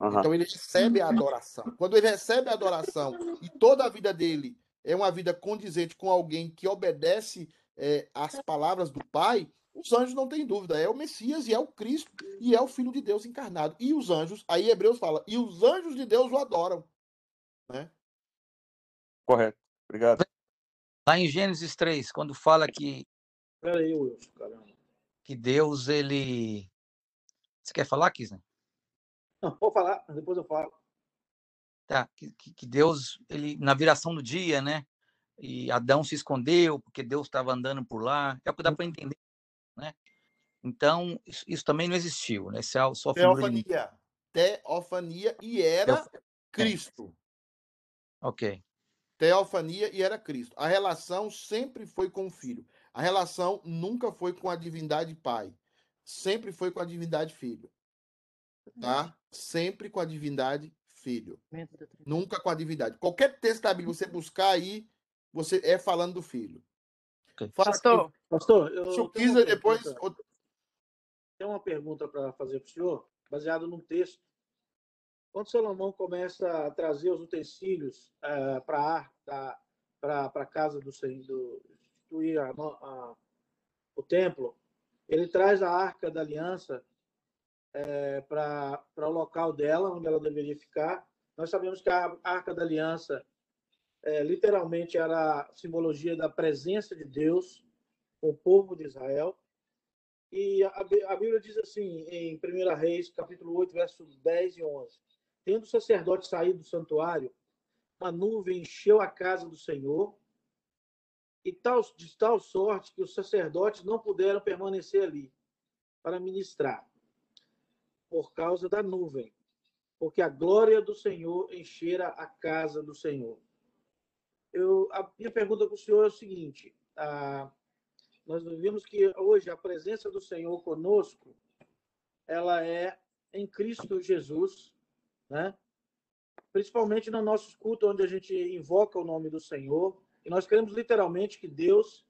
A: Uhum. Então ele recebe a adoração. Quando ele recebe a adoração e toda a vida dele é uma vida condizente com alguém que obedece é, às palavras do Pai, os anjos não têm dúvida, é o Messias e é o Cristo e é o Filho de Deus encarnado. E os anjos, aí Hebreus fala, e os anjos de Deus o adoram. Né?
N: Correto. Obrigado.
M: Lá em Gênesis 3, quando fala que.
O: Peraí, Wilson, caramba.
M: Que Deus, ele. Você quer falar, Kisner?
O: Não, vou falar, depois eu falo.
M: Tá, que, que Deus, ele, na viração do dia, né? E Adão se escondeu porque Deus estava andando por lá. É o que dá para entender, né? Então, isso, isso, também não existiu, né? É só
A: Teofania. Teofania e era Teof... Cristo.
M: É. Ok.
A: Teofania e era Cristo. A relação sempre foi com o Filho. A relação nunca foi com a divindade Pai. Sempre foi com a divindade Filho. Tá? Sempre com a divindade Filho. Nunca com a divindade. Qualquer texto da Bíblia você buscar aí, você é falando do Filho.
O: Okay. Pastor, pastor, eu
A: se quiser depois.
O: Tem uma pergunta para fazer para o senhor, baseado num texto quando Salomão começa a trazer os utensílios uh, para a casa do Senhor, instituir a, a, o templo, ele traz a arca da aliança é, para o local dela, onde ela deveria ficar. Nós sabemos que a arca da aliança é, literalmente era a simbologia da presença de Deus com o povo de Israel. E a, a Bíblia diz assim, em 1 Reis, capítulo 8, versos 10 e 11. Tendo o sacerdote saído do santuário, uma nuvem encheu a casa do Senhor, e tal, de tal sorte que os sacerdotes não puderam permanecer ali para ministrar, por causa da nuvem, porque a glória do Senhor enchera a casa do Senhor. Eu, a minha pergunta para o senhor é o seguinte: nós vimos que hoje a presença do Senhor conosco, ela é em Cristo Jesus, né? principalmente no nosso culto, onde a gente invoca o nome do Senhor. E nós queremos literalmente que Deus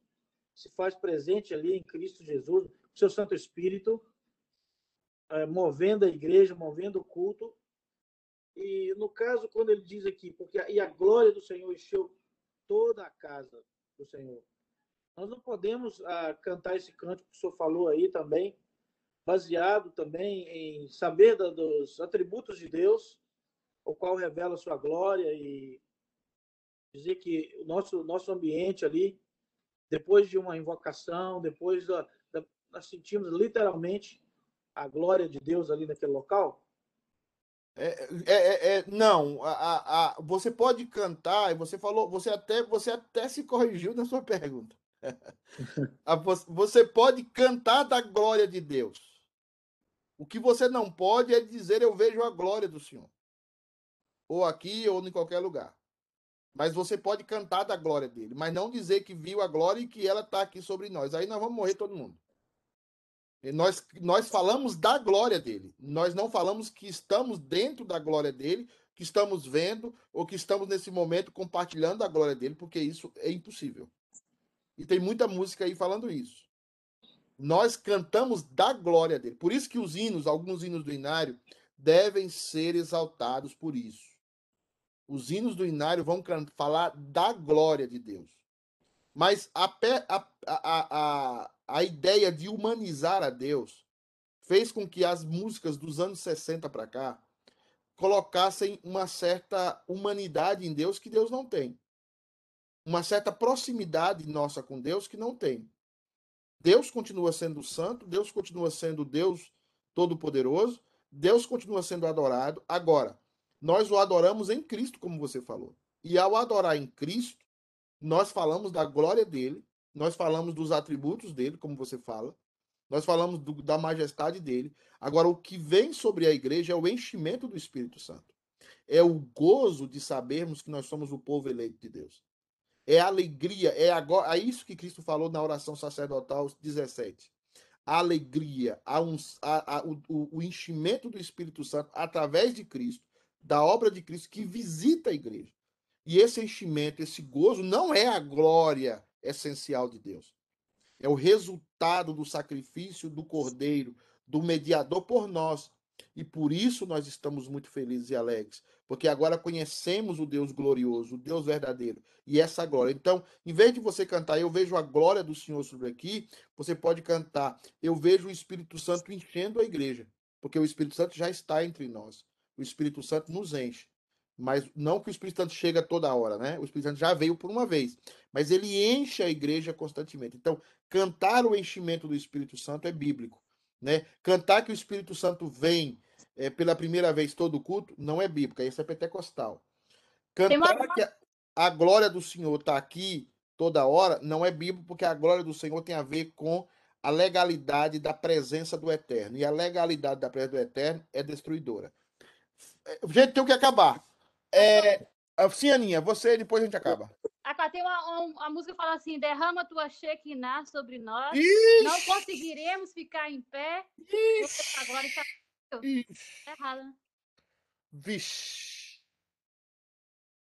O: se faz presente ali em Cristo Jesus, o seu Santo Espírito, é, movendo a igreja, movendo o culto. E no caso, quando ele diz aqui, porque e a glória do Senhor encheu toda a casa do Senhor. Nós não podemos ah, cantar esse cântico que o senhor falou aí também, baseado também em saber da, dos atributos de Deus, o qual revela sua glória e dizer que o nosso, nosso ambiente ali, depois de uma invocação, depois da, da, nós sentimos literalmente a glória de Deus ali naquele local?
A: É, é, é, é não, a, a, você pode cantar, e você falou, você até, você até se corrigiu na sua pergunta. [LAUGHS] você pode cantar da glória de Deus. O que você não pode é dizer eu vejo a glória do Senhor. Ou aqui ou em qualquer lugar. Mas você pode cantar da glória dele, mas não dizer que viu a glória e que ela está aqui sobre nós. Aí nós vamos morrer todo mundo. Nós, nós falamos da glória dele. Nós não falamos que estamos dentro da glória dele, que estamos vendo ou que estamos nesse momento compartilhando a glória dele, porque isso é impossível. E tem muita música aí falando isso nós cantamos da glória dele. Por isso que os hinos, alguns hinos do Inário, devem ser exaltados por isso. Os hinos do Inário vão falar da glória de Deus. Mas a, a, a, a, ideia de humanizar a Deus fez com que as músicas dos anos 60 para cá colocassem uma certa humanidade em Deus que Deus não tem. Uma certa proximidade nossa com Deus que não tem. Deus continua sendo santo, Deus continua sendo Deus todo-poderoso, Deus continua sendo adorado. Agora, nós o adoramos em Cristo, como você falou. E ao adorar em Cristo, nós falamos da glória dele, nós falamos dos atributos dele, como você fala, nós falamos do, da majestade dele. Agora, o que vem sobre a igreja é o enchimento do Espírito Santo. É o gozo de sabermos que nós somos o povo eleito de Deus. É a alegria, é agora, é isso que Cristo falou na oração sacerdotal 17. A alegria, a a, a, o, o enchimento do Espírito Santo através de Cristo, da obra de Cristo que visita a igreja. E esse enchimento, esse gozo, não é a glória essencial de Deus. É o resultado do sacrifício do Cordeiro, do mediador por nós. E por isso nós estamos muito felizes e alegres, porque agora conhecemos o Deus glorioso, o Deus verdadeiro, e essa glória. Então, em vez de você cantar, eu vejo a glória do Senhor sobre aqui, você pode cantar, eu vejo o Espírito Santo enchendo a igreja, porque o Espírito Santo já está entre nós. O Espírito Santo nos enche. Mas não que o Espírito Santo chega toda hora, né? O Espírito Santo já veio por uma vez, mas ele enche a igreja constantemente. Então, cantar o enchimento do Espírito Santo é bíblico, né? Cantar que o Espírito Santo vem é, pela primeira vez todo culto não é bíblico, isso é pentecostal. Cantar uma... que a, a glória do Senhor está aqui toda hora não é bíblico, porque a glória do Senhor tem a ver com a legalidade da presença do Eterno. E a legalidade da presença do Eterno é destruidora. É, gente, tem que acabar. É, sim, Aninha, você depois a gente acaba.
E: Ah, tem uma, uma, música que fala assim: derrama tua Shekinah sobre nós.
A: Ixi!
E: Não conseguiremos ficar em pé.
A: Ixi!
E: Agora está tá errado. né?
A: Vixe.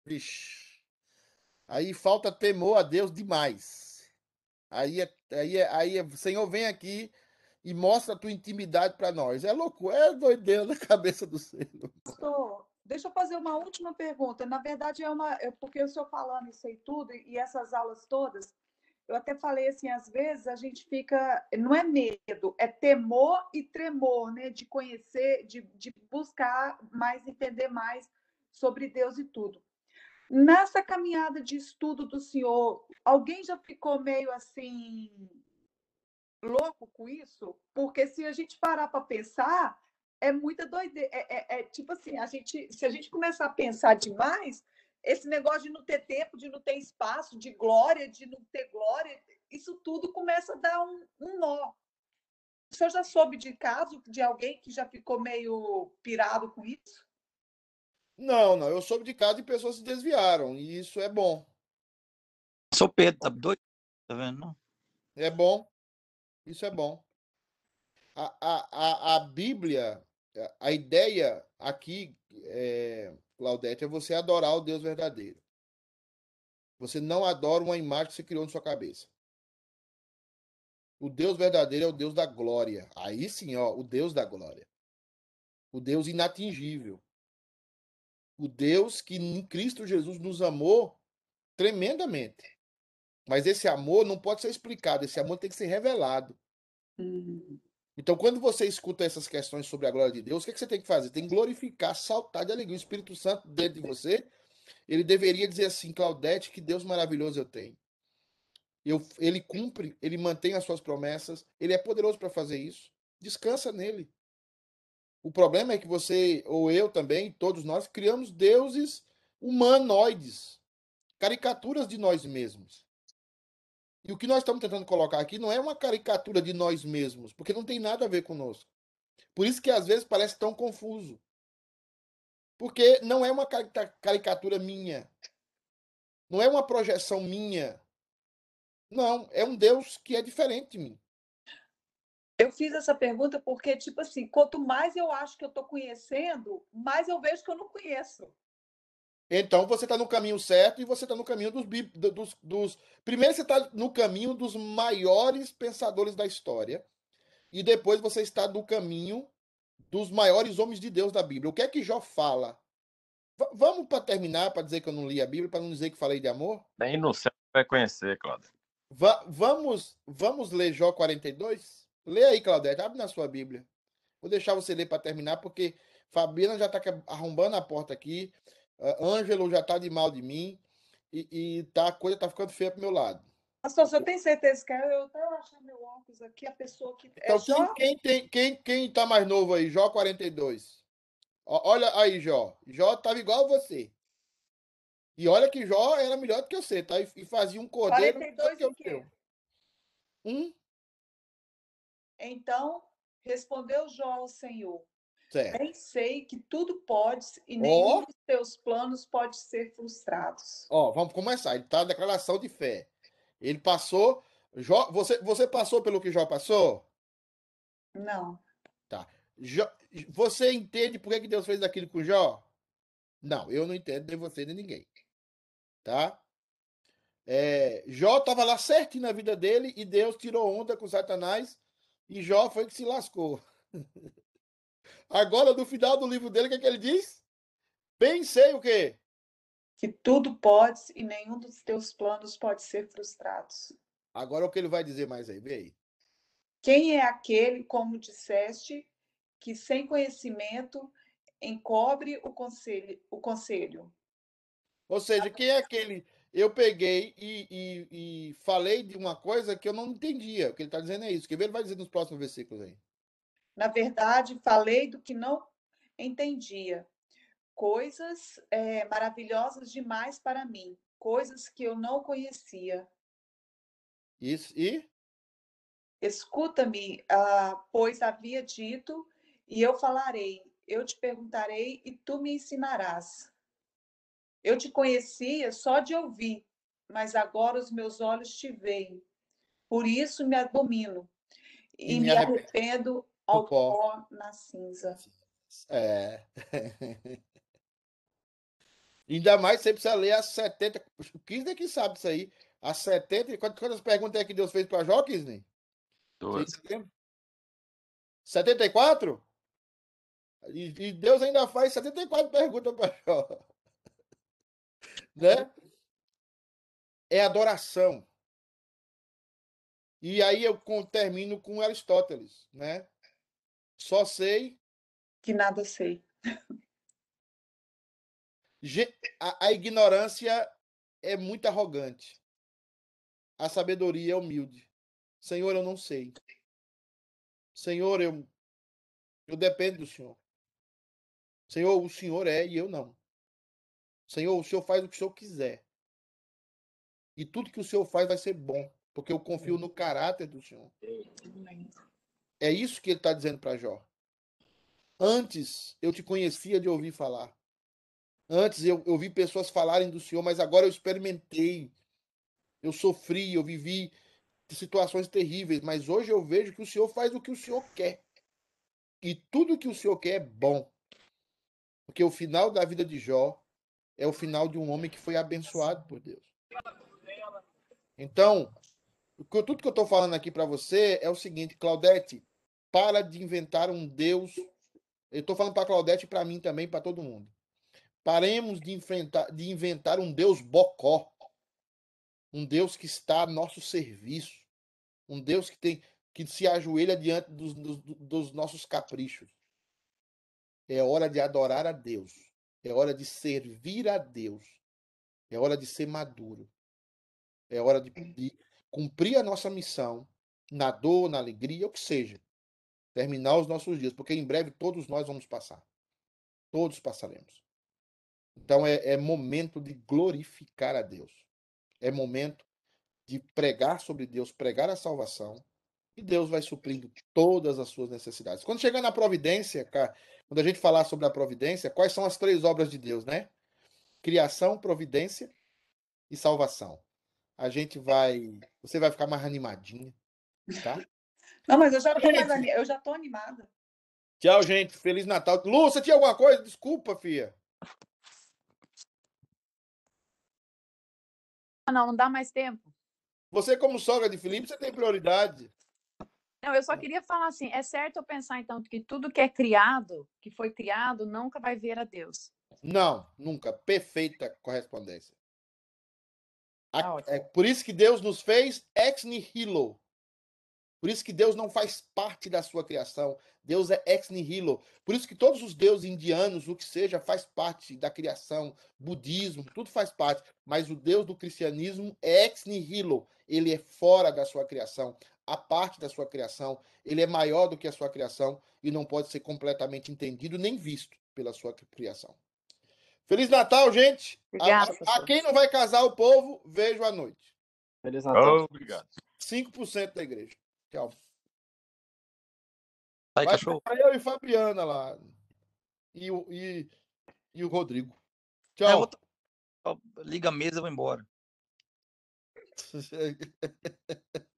A: Vixe. Aí falta temor a Deus demais. Aí é, aí é, aí é, Senhor, vem aqui e mostra a tua intimidade para nós. É louco, é doideira na [LAUGHS] cabeça do Senhor.
B: Pastor, deixa eu fazer uma última pergunta. Na verdade, é uma. É porque eu estou falando isso aí tudo, e essas aulas todas, eu até falei assim, às vezes a gente fica. Não é medo, é temor e tremor, né? De conhecer, de, de buscar mais, entender mais sobre Deus e tudo. Nessa caminhada de estudo do senhor, alguém já ficou meio assim louco com isso? Porque se a gente parar para pensar, é muita doideira. É, é, é, tipo assim, a gente, se a gente começar a pensar demais, esse negócio de não ter tempo, de não ter espaço, de glória, de não ter glória, isso tudo começa a dar um, um nó. O senhor já soube de caso de alguém que já ficou meio pirado com isso?
A: Não, não. Eu soube de caso de pessoas se desviaram. E isso é bom.
M: Sou Pedro, tá doido? Tá vendo? Não?
A: É bom. Isso é bom. A, a, a, a Bíblia, a ideia aqui, é, Claudete, é você adorar o Deus verdadeiro. Você não adora uma imagem que você criou na sua cabeça. O Deus verdadeiro é o Deus da glória. Aí sim, ó, o Deus da glória. O Deus inatingível. O Deus que em Cristo Jesus nos amou tremendamente. Mas esse amor não pode ser explicado, esse amor tem que ser revelado.
B: Hum.
A: Então, quando você escuta essas questões sobre a glória de Deus, o que, é que você tem que fazer? Tem que glorificar, saltar de alegria. O Espírito Santo dentro de você, ele deveria dizer assim, Claudete, que Deus maravilhoso eu tenho. Eu, ele cumpre, ele mantém as suas promessas, ele é poderoso para fazer isso. Descansa nele. O problema é que você, ou eu também, todos nós, criamos deuses humanoides, caricaturas de nós mesmos. E o que nós estamos tentando colocar aqui não é uma caricatura de nós mesmos, porque não tem nada a ver conosco. Por isso que às vezes parece tão confuso. Porque não é uma caricatura minha. Não é uma projeção minha. Não, é um Deus que é diferente de mim.
B: Eu fiz essa pergunta porque, tipo assim, quanto mais eu acho que eu estou conhecendo, mais eu vejo que eu não conheço.
A: Então você está no caminho certo e você está no caminho dos, dos, dos. Primeiro você está no caminho dos maiores pensadores da história. E depois você está no caminho dos maiores homens de Deus da Bíblia. O que é que Jó fala? V vamos para terminar, para dizer que eu não li a Bíblia, para não dizer que falei de amor?
H: Nem no céu vai conhecer, Cláudio.
A: Va vamos, vamos ler Jó 42? Lê aí, Claudete, abre na sua Bíblia. Vou deixar você ler para terminar, porque Fabiana já está arrombando a porta aqui. Uh, Ângelo já está de mal de mim. E, e tá, a coisa está ficando feia pro meu lado.
B: Pastor, você tem certeza que eu estava achando meu óculos aqui, a pessoa que.
A: Então,
B: é
A: quem,
B: Jó?
A: quem, tem, quem, quem tá mais novo aí? Jó 42. Ó, Olha aí, Jó. Jó tava igual a você. E olha que Jó era melhor do que você, tá? E, e fazia um cordeiro melhor
B: 42
A: que o
B: quê?
A: Um?
B: Então, respondeu Jó ao Senhor:
A: Certo.
B: Bem sei que tudo pode e nenhum dos teus planos pode ser frustrados.
A: Ó, vamos começar. Ele tá na declaração de fé. Ele passou. Jó, você, você passou pelo que Jó passou?
B: Não.
A: Tá. Jó- você entende por que que Deus fez aquilo com Jó? Não, eu não entendo, nem você, nem ninguém. Tá? É, Jó estava lá certinho na vida dele e Deus tirou onda com Satanás e Jó foi que se lascou. [LAUGHS] Agora, no final do livro dele, o que, é que ele diz? Bem sei o quê?
B: Que tudo pode e nenhum dos teus planos pode ser frustrados.
A: Agora o que ele vai dizer mais aí? Vê aí.
B: Quem é aquele, como disseste, que sem conhecimento encobre o conselho? O conselho?
A: Ou seja, quem é aquele. Eu peguei e, e- e falei de uma coisa que eu não entendia. O que ele está dizendo é isso. Quer ver? Ele vai dizer nos próximos versículos aí.
B: Na verdade, falei do que não entendia. Coisas eh, maravilhosas demais para mim, coisas que eu não conhecia.
A: Isso, e?
B: Escuta-me, ah, pois havia dito, e eu falarei, eu te perguntarei e tu me ensinarás. Eu te conhecia só de ouvir, mas agora os meus olhos te veem. Por isso me abomino
A: E
B: e
A: me arrependo
B: ao
A: pó.
B: pó na cinza.
A: É. [LAUGHS] Ainda mais você precisa ler as 70. O Kisney que sabe disso aí. As 70. e Quantas, quantas perguntas é que Deus fez para Jó, Kisney? Lembra? 74? E, e Deus ainda faz 74 perguntas para Jó. [LAUGHS] Né? É adoração. E aí eu termino com Aristóteles, né? Só sei
B: Que nada sei.
A: A, a ignorância é muito arrogante. A sabedoria é humilde. Senhor, eu não sei. Senhor, eu, eu dependo do Senhor. Senhor, o Senhor é e eu não. Senhor, o Senhor faz o que o Senhor quiser. E tudo que o Senhor faz vai ser bom, porque eu confio no caráter do Senhor. É isso que ele está dizendo para Jó. Antes eu te conhecia de ouvir falar. Antes eu, eu vi pessoas falarem do Senhor, mas agora eu experimentei. Eu sofri, eu vivi situações terríveis, mas hoje eu vejo que o Senhor faz o que o Senhor quer. E tudo que o Senhor quer é bom. Porque o final da vida de Jó é o final de um homem que foi abençoado por Deus. Então, tudo que eu estou falando aqui para você é o seguinte, Claudete, para de inventar um Deus. Eu estou falando para Claudete e para mim também, para todo mundo. Paremos de, enfrentar, de inventar um Deus bocó. Um Deus que está a nosso serviço. Um Deus que tem que se ajoelha diante dos, dos, dos nossos caprichos. É hora de adorar a Deus. É hora de servir a Deus. É hora de ser maduro. É hora de, de cumprir a nossa missão na dor, na alegria, o que seja. Terminar os nossos dias, porque em breve todos nós vamos passar. Todos passaremos. Então é, é momento de glorificar a Deus. É momento de pregar sobre Deus, pregar a salvação, e Deus vai suprindo todas as suas necessidades. Quando chegar na providência, cara, quando a gente falar sobre a providência, quais são as três obras de Deus, né? Criação, providência e salvação. A gente vai, você vai ficar mais animadinha, tá?
B: Não, mas eu já tô mais eu já tô animada.
A: Tchau, gente. Feliz Natal. Lu, você tinha alguma coisa? Desculpa, filha.
E: Ah, Não, não dá mais tempo.
A: Você, como sogra de Felipe, você tem prioridade.
E: Não, eu só queria falar assim, é certo eu pensar então que tudo que é criado, que foi criado, nunca vai ver a Deus.
A: Não, nunca. Perfeita correspondência. A-
E: Tá
A: é por isso que Deus nos fez ex nihilo. Por isso que Deus não faz parte da sua criação. Deus é ex nihilo. Por isso que todos os deuses indianos, o que seja, faz parte da criação. Budismo, tudo faz parte. Mas o Deus do cristianismo é ex nihilo. Ele é fora da sua criação, a parte da sua criação. Ele é maior do que a sua criação e não pode ser completamente entendido nem visto pela sua criação. Feliz Natal, gente.
E: Obrigada,
A: a, a quem não vai casar o povo, vejo à noite.
P: Feliz Natal.
H: Obrigado.
A: 5% da igreja. Tchau.
M: Sai,
A: Vai
M: cachorro.
A: eu e Fabiana lá. E o, e, e o Rodrigo.
M: É,
A: Tchau.
M: outra- ó, Liga a mesa, eu vou embora. [LAUGHS]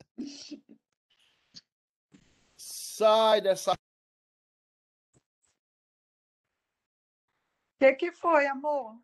A: Sai dessa.
B: O que, que foi, amor?